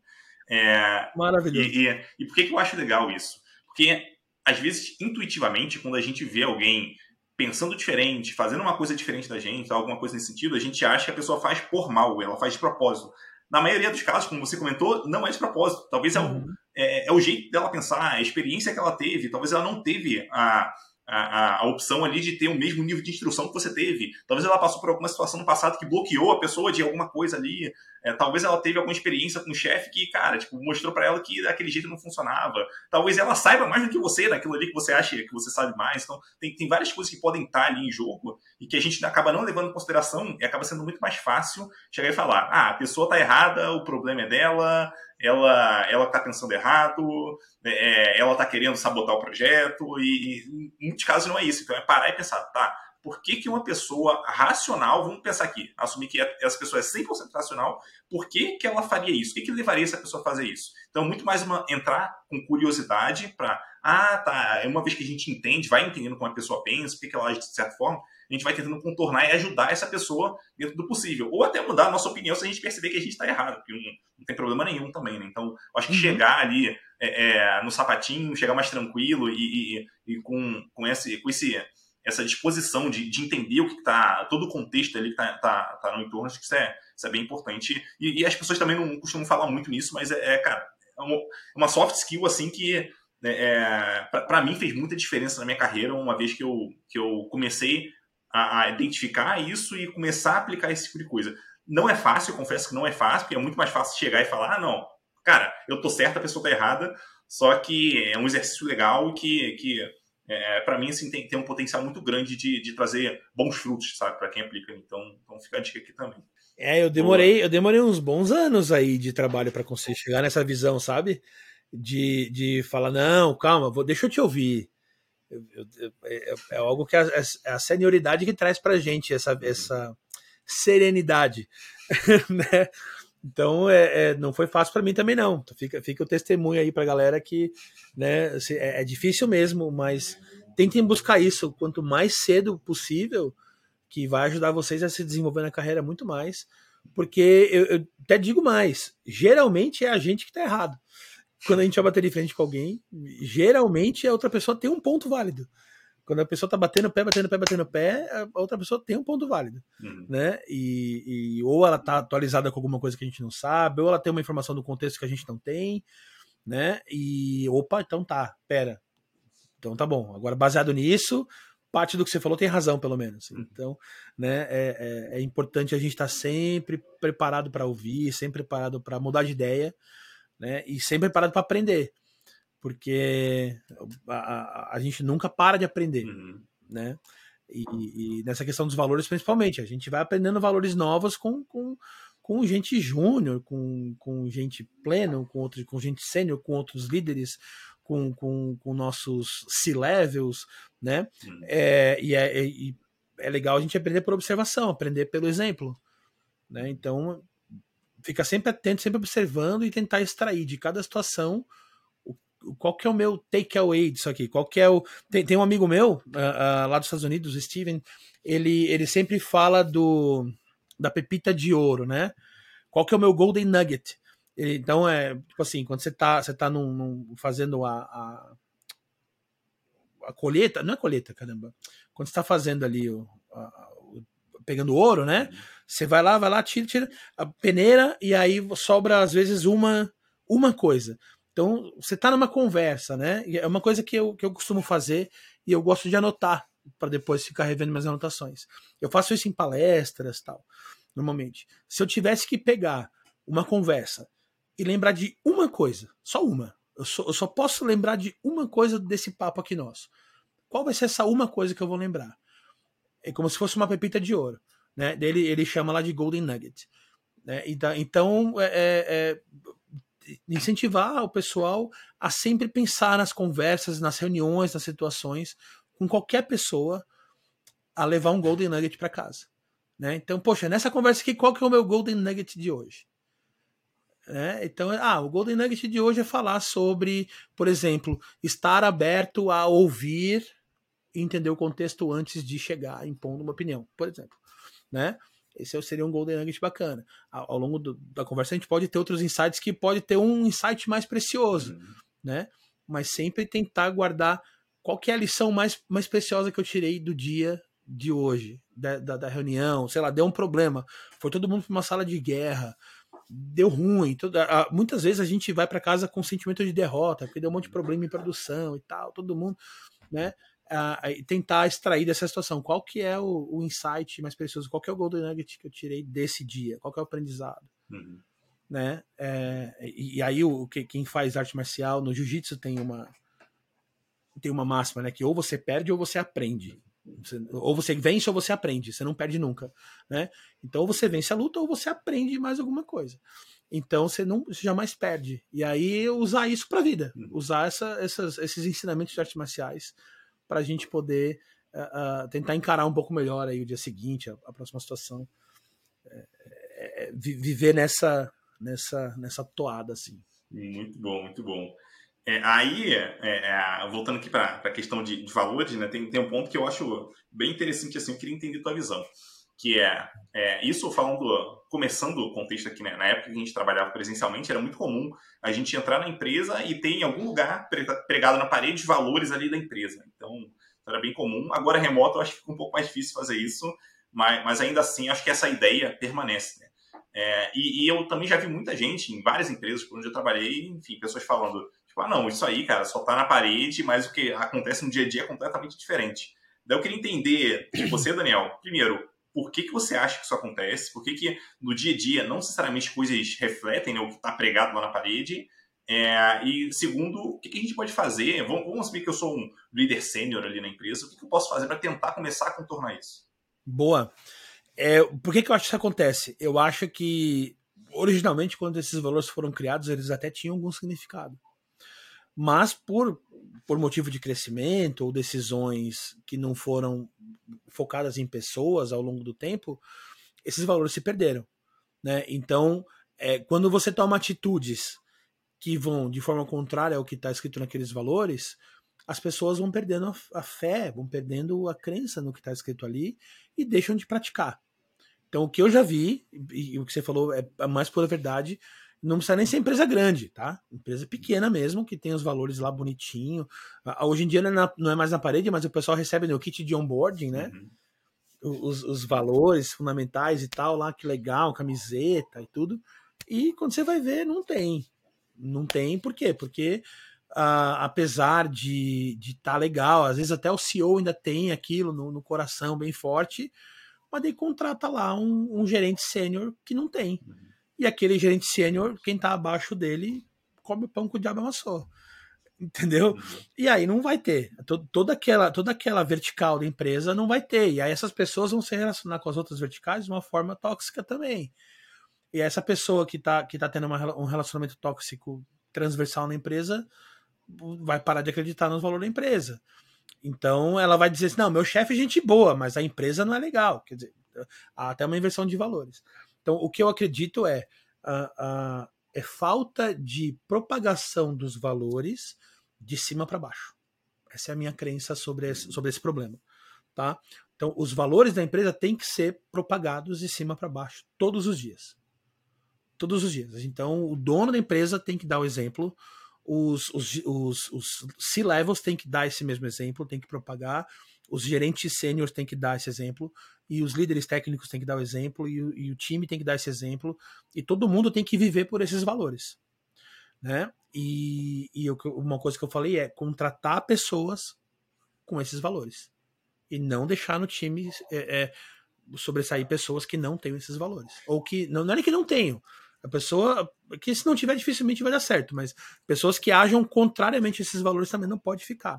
É, Maravilhoso. E, e, e por que, que eu acho legal isso? Porque, às vezes, intuitivamente, quando a gente vê alguém pensando diferente, fazendo uma coisa diferente da gente, alguma coisa nesse sentido, a gente acha que a pessoa faz por mal, ela faz de propósito. Na maioria dos casos, como você comentou, não é de propósito. Talvez uhum. é, o, uhum. é, é, o jeito dela pensar, a experiência que ela teve. Talvez ela não teve a, a, a, opção ali de ter o mesmo nível de instrução que você teve. Talvez ela passou por alguma situação no passado que bloqueou a pessoa de alguma coisa ali. É, talvez ela teve alguma experiência com um chefe que, cara, tipo, mostrou para ela que daquele jeito não funcionava. Talvez ela saiba mais do que você, daquilo ali que você acha que você sabe mais. Então, tem, tem várias coisas que podem estar ali em jogo e que a gente acaba não levando em consideração e acaba sendo muito mais fácil chegar e falar: ah, a pessoa tá errada, o problema é dela, ela ela está pensando errado, é, ela está querendo sabotar o projeto, e, e, em muitos casos não é isso. Então é parar e pensar, tá, por que, que uma pessoa racional, vamos pensar aqui, assumir que essa pessoa é 100% racional, por que, que ela faria isso? O que, que levaria essa pessoa a fazer isso? Então, muito mais uma, entrar com curiosidade para, ah, tá, é uma vez que a gente entende, vai entendendo como a pessoa pensa, o que, que ela age de certa forma, a gente vai tentando contornar e ajudar essa pessoa dentro do possível. Ou até mudar a nossa opinião se a gente perceber que a gente está errado, porque não, não, tem problema nenhum também, né? Então, acho que uhum. chegar ali é, é, no sapatinho, chegar mais tranquilo e, e, e com, com, esse, com esse, essa disposição de, de entender o que está, todo o contexto ali que está tá, tá no entorno, acho que isso é, isso é bem importante. E, e, as pessoas também não costumam falar muito nisso, mas é, é cara, é uma, soft skill assim que né, é, para mim fez muita diferença na minha carreira, uma vez que eu, que eu comecei a, a, identificar isso e começar a aplicar esse tipo de coisa. Não é fácil, eu confesso que não é fácil, porque é muito mais fácil chegar e falar, ah, não, cara, eu tô certo, a pessoa tá errada, só que é um exercício legal que, que é, para mim, assim, tem, tem um potencial muito grande de, de trazer bons frutos, sabe, para quem aplica. Então, então fica a dica aqui também. É, eu demorei, eu demorei uns bons anos aí de trabalho para conseguir chegar nessa visão, sabe? De, de falar, não, calma, vou, deixa eu te ouvir é, é, algo que a, é a senioridade que traz para gente essa, essa serenidade, né? Então, é, é, não foi fácil para mim também, não. Fica, fica o testemunho aí para galera que né, assim, é, é, difícil mesmo, mas tentem buscar isso quanto mais cedo possível, que vai ajudar vocês a se desenvolver na carreira muito mais. Porque eu, eu até digo mais: geralmente é a gente que está errado. Quando a gente vai bater de frente com alguém, geralmente a outra pessoa tem um ponto válido. Quando a pessoa tá batendo pé, batendo pé, batendo pé, a outra pessoa tem um ponto válido, uhum. né? E, e, ou ela tá atualizada com alguma coisa que a gente não sabe, ou ela tem uma informação do contexto que a gente não tem, né? E opa, então tá, pera. Então tá bom. Agora baseado nisso, parte do que você falou tem razão, pelo menos. Uhum. Então, né, é, é, é importante a gente estar tá sempre preparado para ouvir, sempre preparado para mudar de ideia, né? E sempre preparado para aprender porque a, a, a, gente nunca para de aprender, uhum. né? E, e, nessa questão dos valores, principalmente, a gente vai aprendendo valores novos com, com, com gente júnior, com, com gente pleno, com, outros, com gente sênior, com outros líderes, com, com, com nossos C-levels, né? Uhum. É, e, é, e é legal a gente aprender por observação, aprender pelo exemplo, né? Então, fica sempre atento, sempre observando e tentar extrair de cada situação qual que é o meu takeaway disso aqui? Qual que é o. Tem, tem um amigo meu, uh, uh, lá dos Estados Unidos, o Steven, ele, ele sempre fala do da pepita de ouro, né? Qual que é o meu golden nugget? Então, é tipo assim, quando você tá, você tá num, num fazendo a, a, a, colheita, não é colheita, caramba. Quando você tá fazendo ali o, a, pegando ouro, né? Você vai lá, vai lá, tira, tira a peneira e aí sobra às vezes uma uma coisa. Então, você está numa conversa, né? É uma coisa que eu, que eu costumo fazer e eu gosto de anotar para depois ficar revendo minhas anotações. Eu faço isso em palestras tal, normalmente. Se eu tivesse que pegar uma conversa e lembrar de uma coisa, só uma, eu só, eu só posso lembrar de uma coisa desse papo aqui nosso. Qual vai ser essa uma coisa que eu vou lembrar? É como se fosse uma pepita de ouro. Né? Ele, ele chama lá de Golden Nugget. Né? Então, é, é, é incentivar o pessoal a sempre pensar nas conversas, nas reuniões, nas situações, com qualquer pessoa, a levar um Golden Nugget para casa. Né? Então, poxa, nessa conversa aqui, qual que é o meu Golden Nugget de hoje? É, então, ah, o Golden Nugget de hoje é falar sobre, por exemplo, estar aberto a ouvir e entender o contexto antes de chegar impondo uma opinião, por exemplo. Né? Esse seria um Golden Nugget bacana. Ao, longo do, da conversa, a gente pode ter outros insights que pode ter um insight mais precioso, uhum. né? Mas sempre tentar guardar qual que é a lição mais, mais preciosa que eu tirei do dia de hoje, da, da, da reunião, sei lá, deu um problema, foi todo mundo para uma sala de guerra, deu ruim. Toda, muitas vezes a gente vai para casa com sentimento de derrota, porque deu um monte de problema em produção e tal, todo mundo, né? Uh, tentar extrair dessa situação. Qual que é o, o, insight mais precioso? Qual que é o golden nugget que eu tirei desse dia? Qual que é o aprendizado? Uhum. Né? É, e, e, aí o, que, quem faz arte marcial no jiu-jitsu tem uma tem uma máxima, né? Que ou você perde ou você aprende. Você, ou você vence ou você aprende, você não perde nunca, né? Então ou você vence a luta ou você aprende mais alguma coisa. Então você não você jamais perde. E aí usar isso para a vida, uhum. usar essa, essas, esses ensinamentos de artes marciais para a gente poder uh, tentar encarar um pouco melhor aí o dia seguinte, a, a próxima situação. É, é, é viver nessa, nessa, nessa toada, assim. Muito bom, muito bom. É, aí, é, é, voltando aqui para a questão de, de, valores, né, tem, tem um ponto que eu acho bem interessante, assim, eu queria entender tua visão, que é, é isso falando, começando o contexto aqui, né, na época que a gente trabalhava presencialmente, era muito comum a gente entrar na empresa e ter em algum lugar pregado na parede valores ali da empresa. Então, era bem comum. Agora, remoto, eu acho que fica um pouco mais difícil fazer isso, mas, mas ainda assim, acho que essa ideia permanece. Né? É, e, e, eu também já vi muita gente em várias empresas por onde eu trabalhei, enfim, pessoas falando, tipo, ah, não, isso aí, cara, só tá na parede, mas o que acontece no dia a dia é completamente diferente. Daí eu queria entender de você, Daniel, primeiro, por que, que você acha que isso acontece, por que, que no dia a dia não necessariamente coisas refletem né, o que está pregado lá na parede, é, e segundo, o que, que, a gente pode fazer? Vamos, vamos assumir que eu sou um líder sênior ali na empresa, o que, que eu posso fazer para tentar começar a contornar isso? Boa. É, por que, que eu acho que isso acontece? Eu acho que originalmente, quando esses valores foram criados, eles até tinham algum significado. Mas por, por motivo de crescimento ou decisões que não foram focadas em pessoas ao longo do tempo, esses valores se perderam. Né? Então, é, quando você toma atitudes que vão de forma contrária ao que está escrito naqueles valores, as pessoas vão perdendo a, fé, vão perdendo a crença no que está escrito ali e deixam de praticar. Então, o que eu já vi, e, o que você falou é a mais pura verdade, não precisa nem ser empresa grande, tá? Empresa pequena mesmo, que tem os valores lá bonitinho. Hoje em dia não é, na, não é mais na parede, mas o pessoal recebe no kit de onboarding, né? Uhum. Os, os, valores fundamentais e tal, lá, que legal, camiseta e tudo. E quando você vai ver, não tem. Não tem, por quê? Porque apesar de estar de tá legal, às vezes até o CEO ainda tem aquilo no, no coração bem forte, mas daí contrata lá um, um gerente sênior que não tem. Uhum. E aquele gerente sênior, quem está abaixo dele, come pão com o diabo amassou. Entendeu? Uhum. E aí não vai ter. Toda aquela, toda aquela vertical da empresa não vai ter. E aí essas pessoas vão se relacionar com as outras verticais de uma forma tóxica também. E essa pessoa que está que tá tendo uma, um relacionamento tóxico transversal na empresa vai parar de acreditar nos valores da empresa. Então ela vai dizer assim: não, meu chefe é gente boa, mas a empresa não é legal. Quer dizer, há até uma inversão de valores. Então o que eu acredito é, uh, uh, é falta de propagação dos valores de cima para baixo. Essa é a minha crença sobre esse, sobre esse problema. Tá? Então, os valores da empresa têm que ser propagados de cima para baixo todos os dias. Todos os dias. Então, o dono da empresa tem que dar o exemplo, os, os, os, os C-levels têm que dar esse mesmo exemplo, tem que propagar, os gerentes sêniores têm que dar esse exemplo, e os líderes técnicos têm que dar o exemplo, e o, e o time tem que dar esse exemplo, e todo mundo tem que viver por esses valores. Né? E, e eu, uma coisa que eu falei é contratar pessoas com esses valores. E não deixar no time é, é, sobressair pessoas que não tenham esses valores. Ou que. Não, não é que não tenham, a pessoa que se não tiver dificilmente vai dar certo, mas pessoas que ajam contrariamente a esses valores também não pode ficar.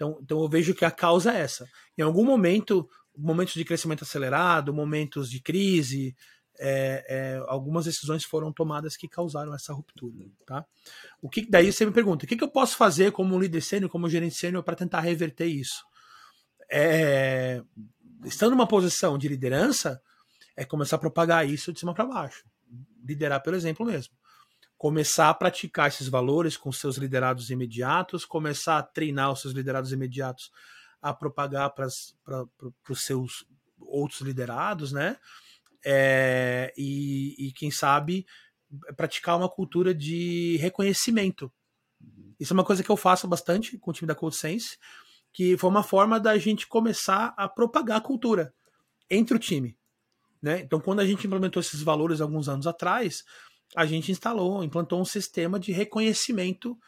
Então, então eu vejo que a causa é essa. Em algum momento, momentos de crescimento acelerado, momentos de crise, é, é, algumas decisões foram tomadas que causaram essa ruptura, tá? O que daí você me pergunta, o que, que eu posso fazer como líder sênior, como gerente sênior para tentar reverter isso? É, estando numa posição de liderança, é começar a propagar isso de cima para baixo liderar pelo exemplo mesmo. Começar a praticar esses valores com seus liderados imediatos, começar a treinar os seus liderados imediatos a propagar para os seus outros liderados, né? É, e, e, quem sabe praticar uma cultura de reconhecimento. Isso é uma coisa que eu faço bastante com o time da Code Sense, que foi uma forma da gente começar a propagar a cultura entre o time. Né? Então, quando a gente implementou esses valores alguns anos atrás, a gente instalou, implantou um sistema de reconhecimento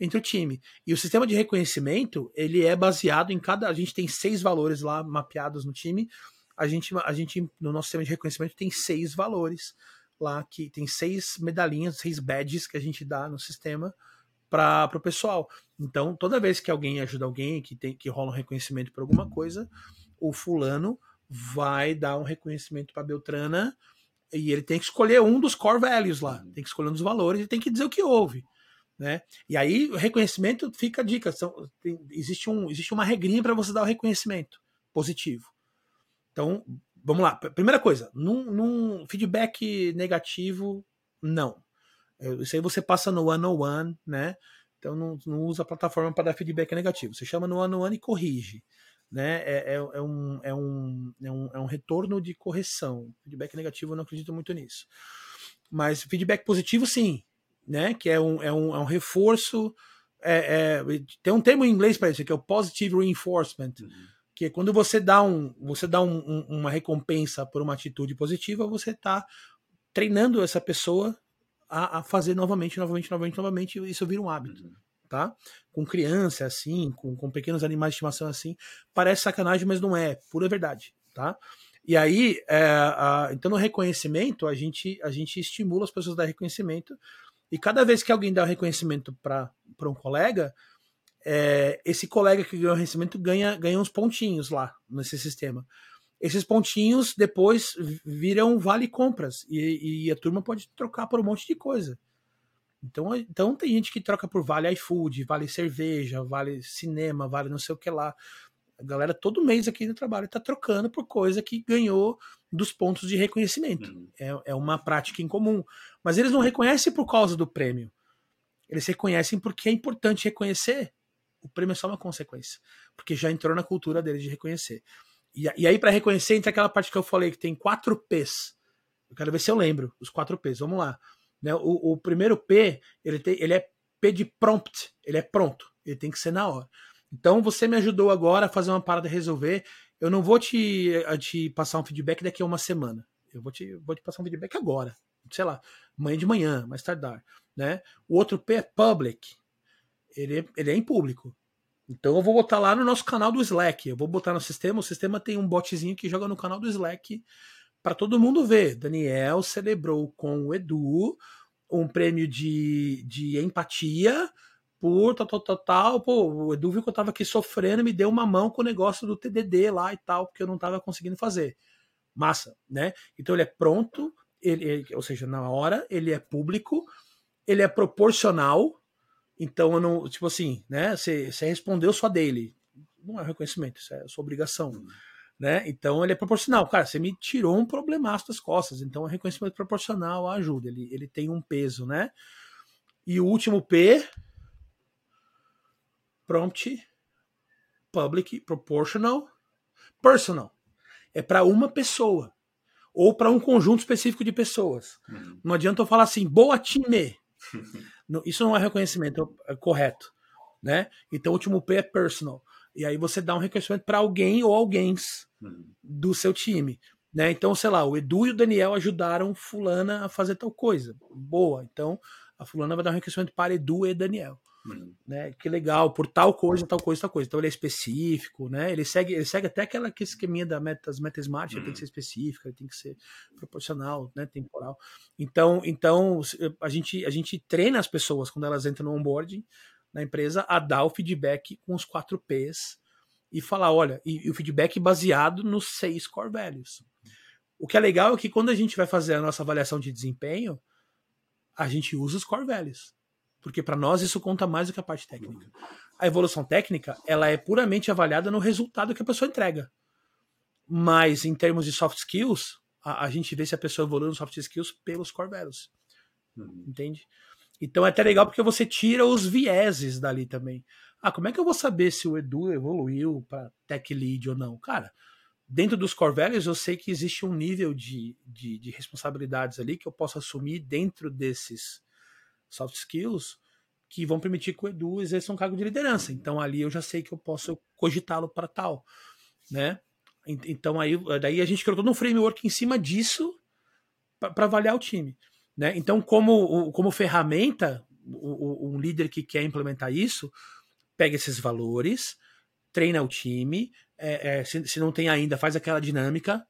entre o time. E o sistema de reconhecimento, ele é baseado em cada. A gente tem seis valores lá mapeados no time. A gente, a gente no nosso sistema de reconhecimento, tem seis valores lá, que tem seis medalhinhas, seis badges que a gente dá no sistema para o pessoal. Então, toda vez que alguém ajuda alguém, que, tem, que rola um reconhecimento por alguma coisa, o fulano vai dar um reconhecimento para Beltrana e ele tem que escolher um dos core values lá, uhum. tem que escolher um dos valores e tem que dizer o que houve. Né? E aí o reconhecimento fica a dica. São, tem, existe, um, existe uma regrinha para você dar o reconhecimento positivo. Então, vamos lá. Primeira coisa, num, num feedback negativo, não. É, isso aí você passa no one-on-one, né? Então não, não usa a plataforma para dar feedback negativo. Você chama no one-on-one e corrige né, é, é, é, um, é, um, é, um, é um retorno de correção. Feedback negativo eu não acredito muito nisso. Mas feedback positivo, sim, né? Que é um, é um, é um reforço. É, é, tem um termo em inglês para isso, que é o positive reinforcement. Uhum. Que é quando você dá, um, você dá um, um, uma recompensa por uma atitude positiva, você está treinando essa pessoa a, a, fazer novamente, novamente, novamente, novamente, e isso vira um hábito. Uhum tá? Com criança assim, com, com pequenos animais de estimação assim, parece sacanagem, mas não é, pura verdade, tá? E aí, é, a, então no reconhecimento, a gente, a gente estimula as pessoas a dar reconhecimento, e cada vez que alguém dá um reconhecimento para um colega, é, esse colega que ganhou o reconhecimento ganha, ganha uns pontinhos lá nesse sistema. Esses pontinhos depois viram vale compras e, e, a turma pode trocar por um monte de coisa. Então, então tem gente que troca por vale iFood, vale cerveja, vale cinema, vale não sei o que lá. A galera todo mês aqui no trabalho está trocando por coisa que ganhou dos pontos de reconhecimento. Uhum. É, é uma prática em comum. Mas eles não reconhecem por causa do prêmio. Eles reconhecem porque é importante reconhecer. O prêmio é só uma consequência. Porque já entrou na cultura deles de reconhecer. E, e aí, para reconhecer, entra aquela parte que eu falei que tem quatro P's. Eu quero ver se eu lembro os quatro P's. Vamos lá. Né? O, o primeiro P, ele, tem, ele é P de prompt. Ele é pronto. Ele tem que ser na hora. Então você me ajudou agora a fazer uma parada resolver. Eu não vou te, te passar um feedback daqui a uma semana. Eu vou te, vou te passar um feedback agora. Sei lá, amanhã de manhã, mais tardar. Né? O outro P é public. Ele, ele é em público. Então eu vou botar lá no nosso canal do Slack. Eu vou botar no sistema. O sistema tem um botzinho que joga no canal do Slack para todo mundo ver. Daniel celebrou com o Edu um prêmio de, de empatia por tal, tal, tal, tal. Pô, o Edu viu que eu tava aqui sofrendo, me deu uma mão com o negócio do TDD lá e tal, porque eu não tava conseguindo fazer. Massa, né? Então ele é pronto, ele, ele, ou seja, na hora, ele é público, ele é proporcional. Então eu não, tipo assim, né? Você, respondeu só dele. Não é reconhecimento, isso é sua obrigação. Né? Então ele é proporcional. Cara, você me tirou um problemaço das costas. Então o reconhecimento proporcional ajuda. Ele, ele tem um peso, né? E o último P, prompt, public, proportional, personal. É para uma pessoa ou para um conjunto específico de pessoas. Uhum. Não adianta eu falar assim, boa time. Isso não é reconhecimento é correto, né? Então o último P é personal. E aí você dá um reconhecimento para alguém ou alguém uhum. do seu time. Né? Então, sei lá, o Edu e o Daniel ajudaram fulana a fazer tal coisa. Boa. Então, a fulana vai dar um reconhecimento para Edu e Daniel. Uhum. Né? Que legal, por tal coisa, tal coisa, tal coisa. Então ele é específico, né? Ele segue, ele segue até aquela que esqueminha da metas, meta smart, uhum. tem que ser específica, tem que ser proporcional, né? Temporal. Então, então a gente a gente treina as pessoas quando elas entram no onboarding na empresa a dar o feedback com os quatro P's e falar, olha, e, e o feedback baseado nos seis core values. O que é legal é que quando a gente vai fazer a nossa avaliação de desempenho, a gente usa os core values porque para nós isso conta mais do que a parte técnica. A evolução técnica, ela é puramente avaliada no resultado que a pessoa entrega. Mas em termos de soft skills, a, a gente vê se a pessoa evoluiu nos soft skills pelos core values. Uhum. Entende? Então é até legal porque você tira os vieses dali também. Ah, como é que eu vou saber se o Edu evoluiu para tech lead ou não? Cara, dentro dos core values eu sei que existe um nível de, de, de responsabilidades ali que eu posso assumir dentro desses soft skills que vão permitir que o Edu exerça um cargo de liderança. Então ali eu já sei que eu posso cogitá-lo para tal, né? Então aí daí a gente criou todo um framework em cima disso para avaliar o time, né? Então como como ferramenta um líder que quer implementar isso pega esses valores, treina o time, é, é, se, se não tem ainda faz aquela dinâmica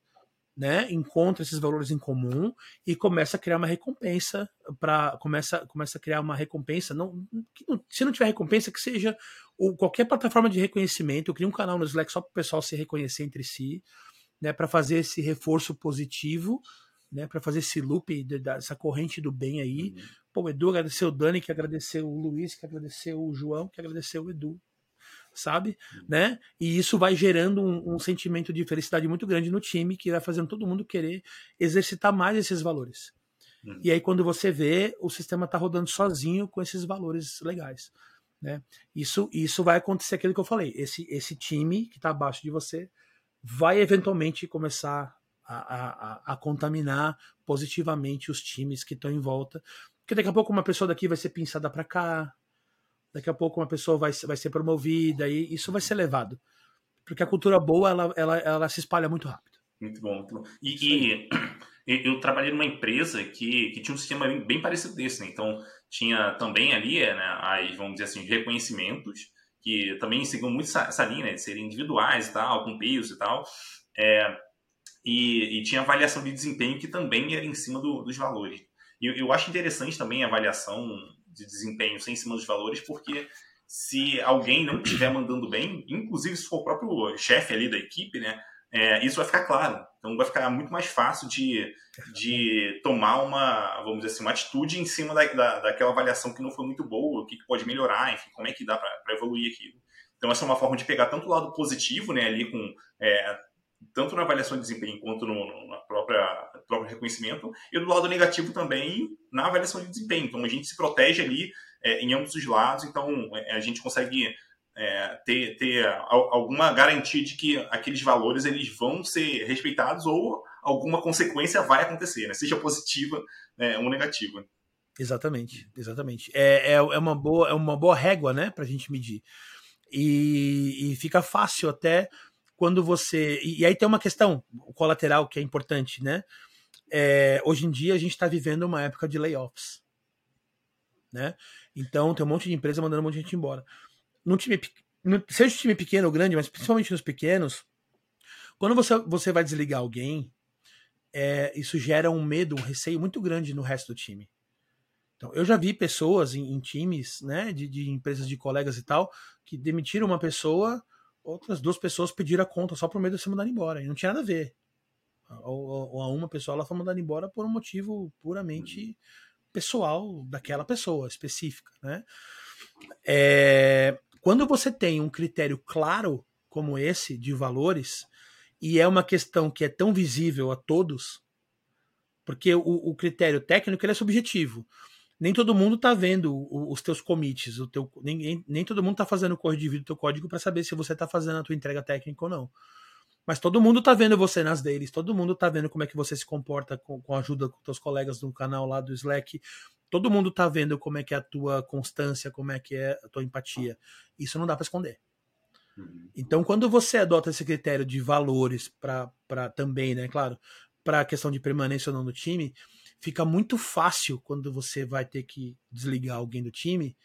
né, encontra esses valores em comum e começa a criar uma recompensa para começa começa a criar uma recompensa não, se não tiver recompensa que seja ou qualquer plataforma de reconhecimento eu crio um canal no Slack só para o pessoal se reconhecer entre si né para fazer esse reforço positivo né para fazer esse loop dessa corrente do bem aí uhum. pô o Edu agradeceu o Dani que agradeceu o Luiz que agradeceu o João que agradeceu o Edu sabe? Uhum. Né? E isso vai gerando um, um, sentimento de felicidade muito grande no time, que vai fazendo todo mundo querer exercitar mais esses valores. Uhum. E aí, quando você vê, o sistema está rodando sozinho com esses valores legais. Né? Isso, isso vai acontecer aquilo que eu falei. Esse, esse time que está abaixo de você vai eventualmente começar a, a, a, contaminar positivamente os times que estão em volta. Porque daqui a pouco uma pessoa daqui vai ser pinçada para cá, daqui a pouco uma pessoa vai, vai ser promovida e isso vai ser levado. Porque a cultura boa, ela, ela, ela se espalha muito rápido. Muito bom, muito bom. E, e eu trabalhei numa empresa que, que tinha um sistema bem, bem parecido desse, né? Então, tinha também ali, né, as, vamos dizer assim, reconhecimentos, que também seguiam muito essa, essa linha, né, de serem individuais e tal, com peso e tal. É, e, e, tinha avaliação de desempenho que também era em cima do, dos valores. E eu, eu acho interessante também a avaliação de desempenho sem cima dos valores, porque se alguém não estiver mandando bem, inclusive se for o próprio chefe ali da equipe, né, é, isso vai ficar claro. Então vai ficar muito mais fácil de, de tomar uma, vamos dizer assim, uma atitude em cima da, da, daquela avaliação que não foi muito boa, o que, que pode melhorar, enfim, como é que dá para evoluir aquilo. Então essa é uma forma de pegar tanto o lado positivo, né, ali com é, tanto na avaliação de desempenho quanto no, no na própria próprio reconhecimento e do lado negativo também na avaliação de desempenho. Então a gente se protege ali é, em ambos os lados, então é, a gente consegue é, ter, ter alguma garantia de que aqueles valores eles vão ser respeitados ou alguma consequência vai acontecer, né? seja positiva né, ou negativa. Exatamente, exatamente. É, é, é, uma boa, é uma boa régua né, para a gente medir. E, e, fica fácil até quando você. E, aí tem uma questão colateral que é importante, né? É, hoje em dia a gente está vivendo uma época de layoffs. Né? Então tem um monte de empresa mandando um monte de gente embora num time, no, seja um time pequeno ou grande, mas principalmente nos pequenos, quando você, você vai desligar alguém, é, isso gera um medo, um receio muito grande no resto do time. Então, eu já vi pessoas em, em times, né, de, de, empresas de colegas e tal, que demitiram uma pessoa, outras duas pessoas pediram a conta só por medo de ser mandado embora. E não tinha nada a ver. Ou, ou a uma pessoa ela foi mandada embora por um motivo puramente pessoal daquela pessoa específica, né? É, quando você tem um critério claro como esse de valores, e é uma questão que é tão visível a todos, porque o, o critério técnico é subjetivo. Nem todo mundo está vendo os teus commits, o teu, nem, nem todo mundo está fazendo o corrigir do teu código para saber se você está fazendo a tua entrega técnica ou não. Mas todo mundo está vendo você nas deles, todo mundo está vendo como é que você se comporta com, com a ajuda dos teus colegas no canal lá do Slack, todo mundo tá vendo como é que é a tua constância, como é que é a tua empatia. Isso não dá para esconder. Uhum. Então, quando você adota esse critério de valores para também, né, claro, para a questão de permanência ou não do time, fica muito fácil quando você vai ter que desligar alguém do time,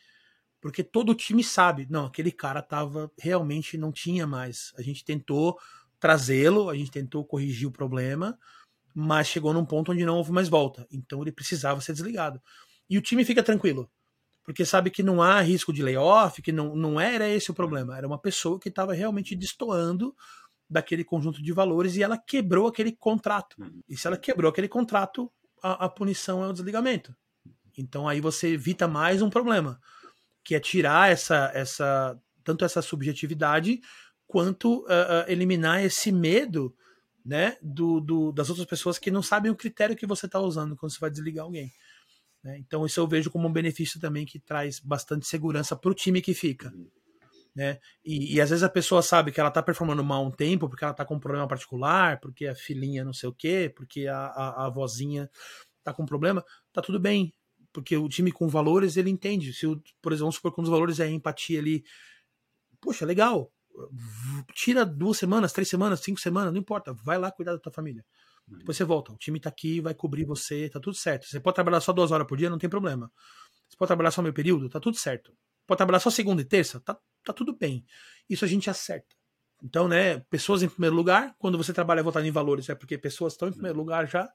porque todo o time sabe, não, aquele cara tava realmente não tinha mais. A gente tentou trazê-lo, a gente tentou corrigir o problema, mas chegou num ponto onde não houve mais volta. Então ele precisava ser desligado. E o time fica tranquilo. Porque sabe que não há risco de layoff, que não, não era esse o problema. Era uma pessoa que estava realmente destoando daquele conjunto de valores e ela quebrou aquele contrato. Uhum. E se ela quebrou aquele contrato, a, a punição é o desligamento. Então aí você evita mais um problema, que é tirar essa, essa tanto essa subjetividade quanto uh, uh, eliminar esse medo né, do, do, das outras pessoas que não sabem o critério que você está usando quando você vai desligar alguém. Né? Então, isso eu vejo como um benefício também que traz bastante segurança para o time que fica. Né? E, e, às vezes a pessoa sabe que ela está performando mal um tempo porque ela está com um problema particular, porque a filhinha não sei o quê, porque a, a, a avózinha está com um problema, tá tudo bem. Porque o time com valores, ele entende. Se, o, por exemplo, vamos supor que um dos valores é a empatia ali. Poxa, legal. Tira duas semanas, três semanas, cinco semanas, não importa. Vai lá cuidar da tua família. Depois você volta. O time tá aqui, vai cobrir você, tá tudo certo. Você pode trabalhar só duas horas por dia, não tem problema. Você pode trabalhar só meio período, tá tudo certo. Pode trabalhar só segunda e terça, tá, tá tudo bem. Isso a gente acerta. Então, né, pessoas em primeiro lugar, quando você trabalha voltado em valores, é porque pessoas estão em primeiro lugar já.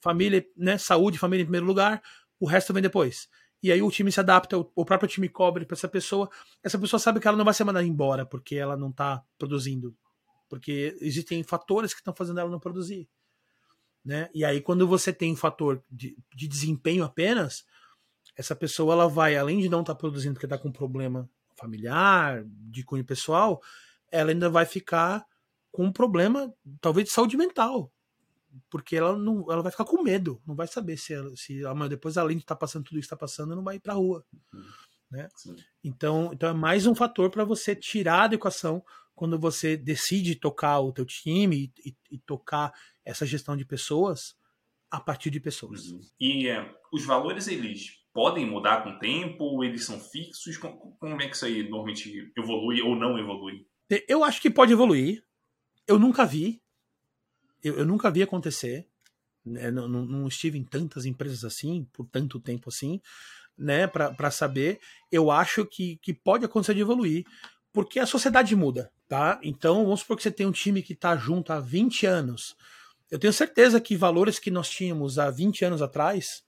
Família, né, saúde, família em primeiro lugar, o resto vem depois. E aí o time se adapta, o próprio time cobre para essa pessoa. Essa pessoa sabe que ela não vai ser mandada embora porque ela não tá produzindo. Porque existem fatores que estão fazendo ela não produzir. Né? E aí, quando você tem um fator de, de desempenho apenas, essa pessoa ela vai, além de não estar tá produzindo porque está com um problema familiar, de cunho pessoal, ela ainda vai ficar com um problema, talvez de saúde mental. Porque ela não ela vai ficar com medo, não vai saber se, ela, se amanhã depois, além de estar tá passando tudo isso que está passando, não vai ir para a rua. Uhum. Né? Então, então é mais um fator para você tirar da equação quando você decide tocar o teu time e, e, e tocar essa gestão de pessoas a partir de pessoas. Uhum. E é, os valores eles podem mudar com o tempo? Eles são fixos? Como, como é que isso aí normalmente evolui ou não evolui? Eu acho que pode evoluir. Eu nunca vi. Eu, eu nunca vi acontecer. Né? Não, não, não, estive em tantas empresas assim, por tanto tempo assim, né? Para saber. Eu acho que, que pode acontecer de evoluir. Porque a sociedade muda, tá? Então, vamos supor que você tem um time que está junto há 20 anos eu tenho certeza que valores que nós tínhamos há 20 anos atrás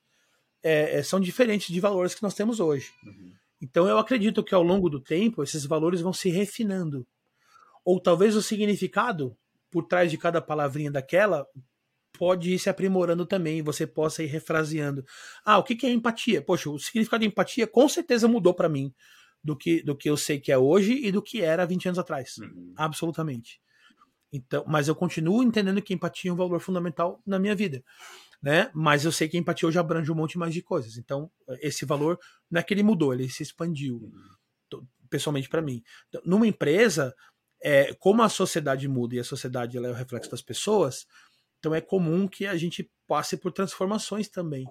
é, é, são diferentes de valores que nós temos hoje. Uhum. Então eu acredito que ao longo do tempo esses valores vão se refinando. Ou talvez o significado por trás de cada palavrinha daquela pode ir se aprimorando também, você possa ir refraseando. Ah, o que, que é empatia? Poxa, o significado de empatia com certeza mudou para mim do que, do que eu sei que é hoje e do que era 20 anos atrás. Uhum. Absolutamente. Então, mas eu continuo entendendo que empatia é um valor fundamental na minha vida. Né? Mas eu sei que a empatia hoje abrange um monte mais de coisas. Então, esse valor não é que ele mudou, ele se expandiu. Pessoalmente para mim. Então, numa empresa, é, como a sociedade muda e a sociedade é o reflexo das pessoas, então é comum que a gente passe por transformações também,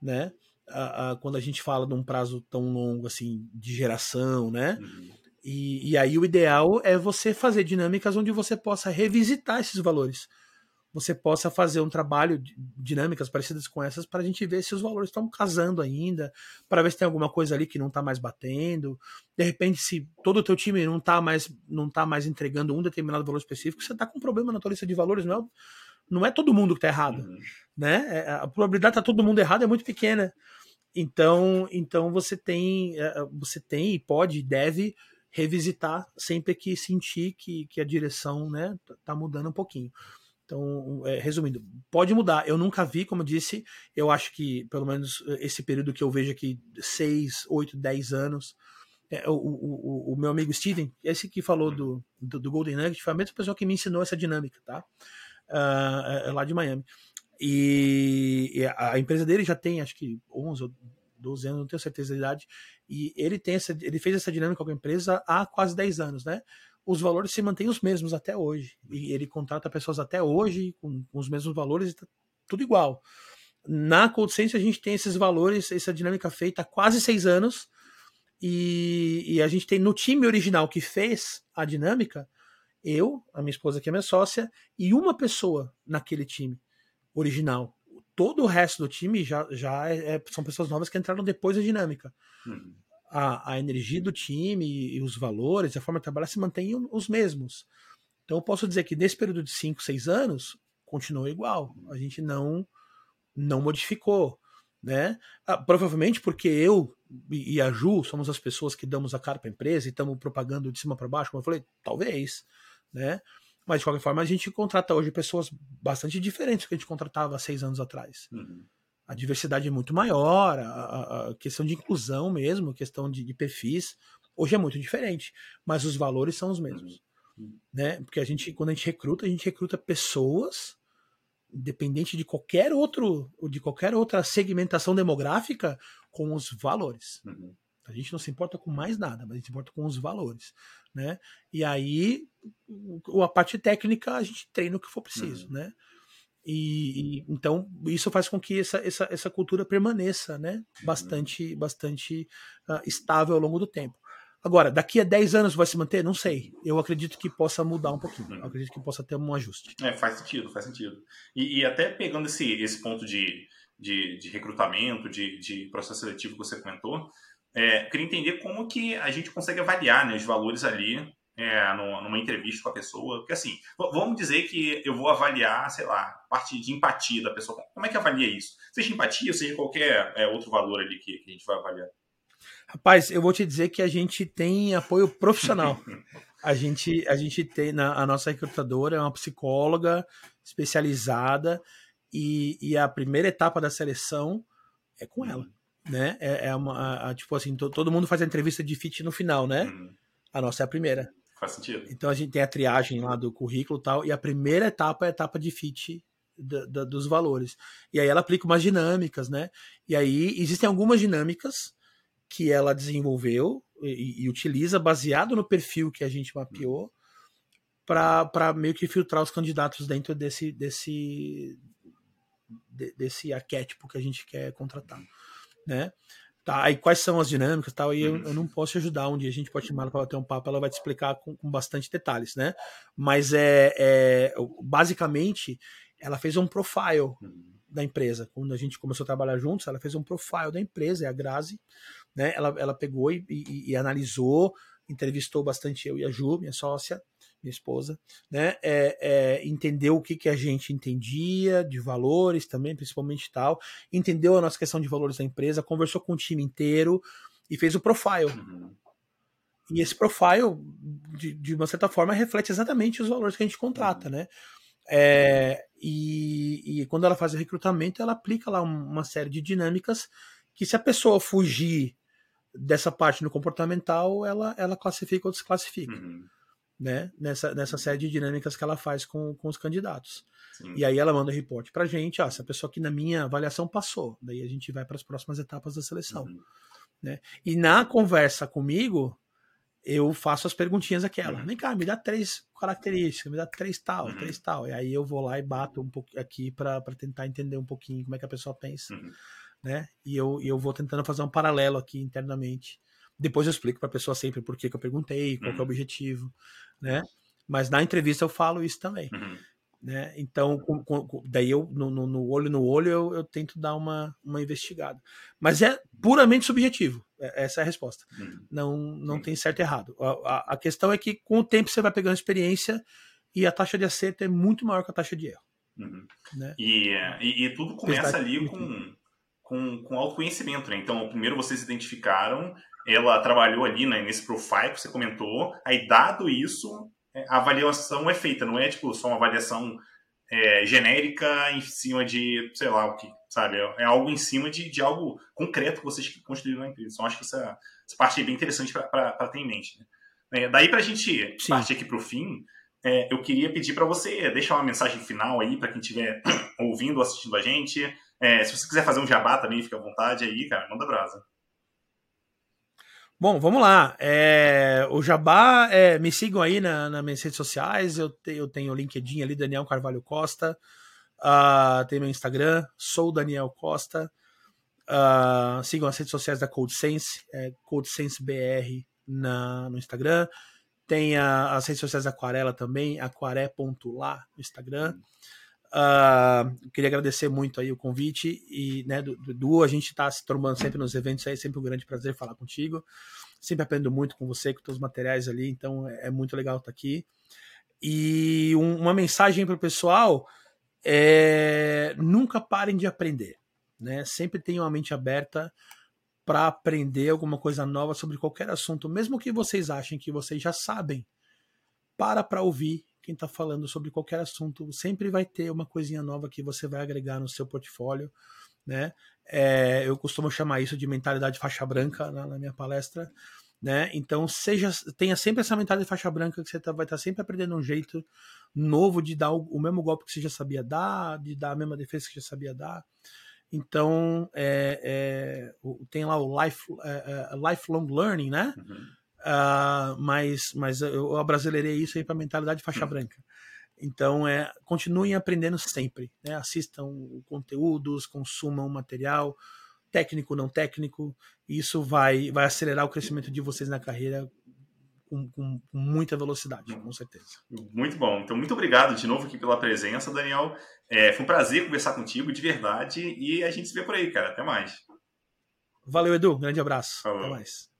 né? A, a, quando a gente fala de um prazo tão longo assim de geração, né? Uhum. E, e aí o ideal é você fazer dinâmicas onde você possa revisitar esses valores. Você possa fazer um trabalho de dinâmicas parecidas com essas para a gente ver se os valores estão casando ainda, para ver se tem alguma coisa ali que não está mais batendo. De repente, se todo o teu time não está mais não tá mais entregando um determinado valor específico, você está com um problema na tua lista de valores, não é? não é todo mundo que está errado, uhum. né? É, a probabilidade de tá todo mundo errado é muito pequena. Então, então você tem, é, você tem e pode, deve revisitar sempre que sentir que, que a direção, né, tá mudando um pouquinho. Então, é, resumindo, pode mudar. Eu nunca vi, como eu disse, eu acho que, pelo menos esse período que eu vejo aqui, 6, 8, 10 anos, é, o, o, o, meu amigo Steven, esse que falou do, do, do, Golden Nugget, foi a mesma pessoa que me ensinou essa dinâmica, tá? uh, lá de Miami. E, e, a empresa dele já tem, acho que 11 ou 12 anos, não tenho certeza da idade, e ele, tem essa, ele fez essa dinâmica com a empresa há quase 10 anos, né? Os valores se mantêm os mesmos até hoje. E ele contrata pessoas até hoje com, com os mesmos valores e tá tudo igual. Na Cold a gente tem esses valores, essa dinâmica feita há quase seis anos, e, e, a gente tem no time original que fez a dinâmica, eu, a minha esposa que é minha sócia, e uma pessoa naquele time original. Todo o resto do time já, já é, são pessoas novas que entraram depois da dinâmica. Uhum. A, a energia do time e, e, os valores, a forma de trabalhar se mantêm os mesmos. Então eu posso dizer que nesse período de 5, 6 anos, continuou igual. A gente não, não modificou. Né? Ah, provavelmente porque eu e a Ju somos as pessoas que damos a cara para a empresa e estamos propagando de cima para baixo, como eu falei, talvez né? Mas de qualquer forma, a gente contrata hoje pessoas bastante diferentes do que a gente contratava seis anos atrás. Uhum. A diversidade é muito maior, a, a, questão de inclusão mesmo, a questão de, de, perfis, hoje é muito diferente, mas os valores são os mesmos. Uhum. Né? Porque a gente, quando a gente recruta, a gente recruta pessoas, independente de qualquer outro, de qualquer outra segmentação demográfica, com os valores. Uhum. A gente não se importa com mais nada, mas a gente se importa com os valores, né? E aí, a parte técnica a gente treina o que for preciso, uhum. né? E, e, então isso faz com que essa, essa, essa cultura permaneça, né? Bastante, bastante uh, estável ao longo do tempo. Agora, daqui a 10 anos vai se manter? Não sei. Eu acredito que possa mudar um pouquinho. Eu acredito que possa ter um ajuste. É, faz sentido, faz sentido. E, e até pegando esse, esse ponto de, de, de recrutamento, de, de processo seletivo que você comentou, é, queria entender como que a gente consegue avaliar né, os valores ali é, numa entrevista com a pessoa. Porque assim, vamos dizer que eu vou avaliar, sei lá, parte de empatia da pessoa. Como é que avalia isso? Seja empatia, seja qualquer é, outro valor ali que, que a gente vai avaliar. Rapaz, eu vou te dizer que a gente tem apoio profissional. a gente, a gente tem, na, a nossa recrutadora é uma psicóloga especializada e, e a primeira etapa da seleção é com ela né? É, é uma, a, a, tipo assim, to, todo mundo faz a entrevista de fit no final, né? Uhum. A nossa é a primeira. Faz sentido. Então a gente tem a triagem lá do currículo e tal, e a primeira etapa é a etapa de fit da, da, dos valores. E aí ela aplica umas dinâmicas, né? E aí existem algumas dinâmicas que ela desenvolveu e, e utiliza baseado no perfil que a gente mapeou para meio que filtrar os candidatos dentro desse desse desse arquétipo que a gente quer contratar né? Tá, aí quais são as dinâmicas e tal, e eu, eu, não posso te ajudar. Um dia a gente pode chamar ela para bater um papo, ela vai te explicar com, com bastante detalhes, né? Mas é, é, basicamente ela fez um profile da empresa. Quando a gente começou a trabalhar juntos, ela fez um profile da empresa, é a Grazi, né? Ela, ela pegou e, e, e analisou, entrevistou bastante eu e a Ju, minha sócia, minha esposa, né, é, é, entendeu o que, que a gente entendia de valores também, principalmente tal, entendeu a nossa questão de valores da empresa, conversou com o time inteiro e fez o profile. Uhum. E esse profile, de, de uma certa forma, reflete exatamente os valores que a gente contrata, né? É, e, e, quando ela faz o recrutamento, ela aplica lá uma série de dinâmicas que se a pessoa fugir dessa parte no comportamental, ela, ela classifica ou desclassifica. Uhum. Né? Nessa, nessa série de dinâmicas que ela faz com, com os candidatos. Sim. E aí ela manda o report pra gente, ó, essa pessoa aqui na minha avaliação passou. Daí a gente vai para as próximas etapas da seleção. Uhum. Né? E na conversa comigo, eu faço as perguntinhas aquela. Uhum. Vem cá, me dá três características, me dá três tal, uhum. três tal. E aí eu vou lá e bato um pouco aqui para tentar entender um pouquinho como é que a pessoa pensa. Uhum. Né? E eu, eu vou tentando fazer um paralelo aqui internamente. Depois eu explico para a pessoa sempre por que, que eu perguntei, qual é o uhum. objetivo, né? Mas na entrevista eu falo isso também. Uhum. Né? Então, com, com, daí eu, no, no, olho no olho, eu, eu, tento dar uma, uma investigada. Mas é puramente subjetivo. É, essa é a resposta. Uhum. Não, não tem certo e errado. A, a, a, questão é que com o tempo você vai pegando experiência e a taxa de acerto é muito maior que a taxa de erro. Uhum. Né? E, e, e, tudo começa ali com, com, com autoconhecimento. Né? Então, primeiro vocês identificaram, ela trabalhou ali né, nesse profile que você comentou, aí dado isso, é, a avaliação é feita, não é tipo só uma avaliação é, genérica em cima de, sei lá o que, sabe? É, é algo em cima de, de algo concreto que vocês construíram na empresa. Então, acho que essa, essa parte é bem interessante para ter em mente. Né? É, daí, para a gente Sim. partir aqui para o fim, é, eu queria pedir para você deixar uma mensagem final aí para quem estiver ouvindo ou assistindo a gente. É, se você quiser fazer um jabá também, fica à vontade aí, cara, manda brasa. Bom, vamos lá. É, o Jabá, é, me sigam aí na, nas minhas redes sociais. Eu, te, eu tenho o LinkedIn ali, Daniel Carvalho Costa. Uh, tem meu Instagram, sou Daniel Costa. Uh, sigam as redes sociais da CodeSense, é CodeSenseBR na, no Instagram. Tem a, as redes sociais da Aquarela também, aquaré.lá no Instagram. Uh, queria agradecer muito aí o convite e, né, a gente está se trombando sempre nos eventos aí, é sempre um grande prazer falar contigo. Sempre aprendo muito com você, com todos os materiais ali, então é, é muito legal estar tá aqui. E um, uma mensagem para o pessoal é nunca parem de aprender, né? Sempre tenham a mente aberta para aprender alguma coisa nova sobre qualquer assunto, mesmo que vocês achem que vocês já sabem. Para para ouvir quem está falando sobre qualquer assunto, sempre vai ter uma coisinha nova que você vai agregar no seu portfólio, né? É, eu costumo chamar isso de mentalidade faixa branca na, na, minha palestra, né? Então seja, tenha sempre essa mentalidade faixa branca que você tá, vai estar tá sempre aprendendo um jeito novo de dar o, o, mesmo golpe que você já sabia dar, de dar a mesma defesa que já sabia dar. Então é, é, tem lá o life, é, é lifelong learning, né? Uhum Uh, mas, mas eu abrasileirei isso aí para mentalidade faixa hum. branca. Então, é, continuem aprendendo sempre. Né? Assistam conteúdos, consumam material, técnico, não técnico. Isso vai, vai acelerar o crescimento de vocês na carreira com, com, com, muita velocidade, com certeza. Muito bom. Então, muito obrigado de novo aqui pela presença, Daniel. É, foi um prazer conversar contigo, de verdade. E a gente se vê por aí, cara. Até mais. Valeu, Edu. Grande abraço. Falou. Até mais.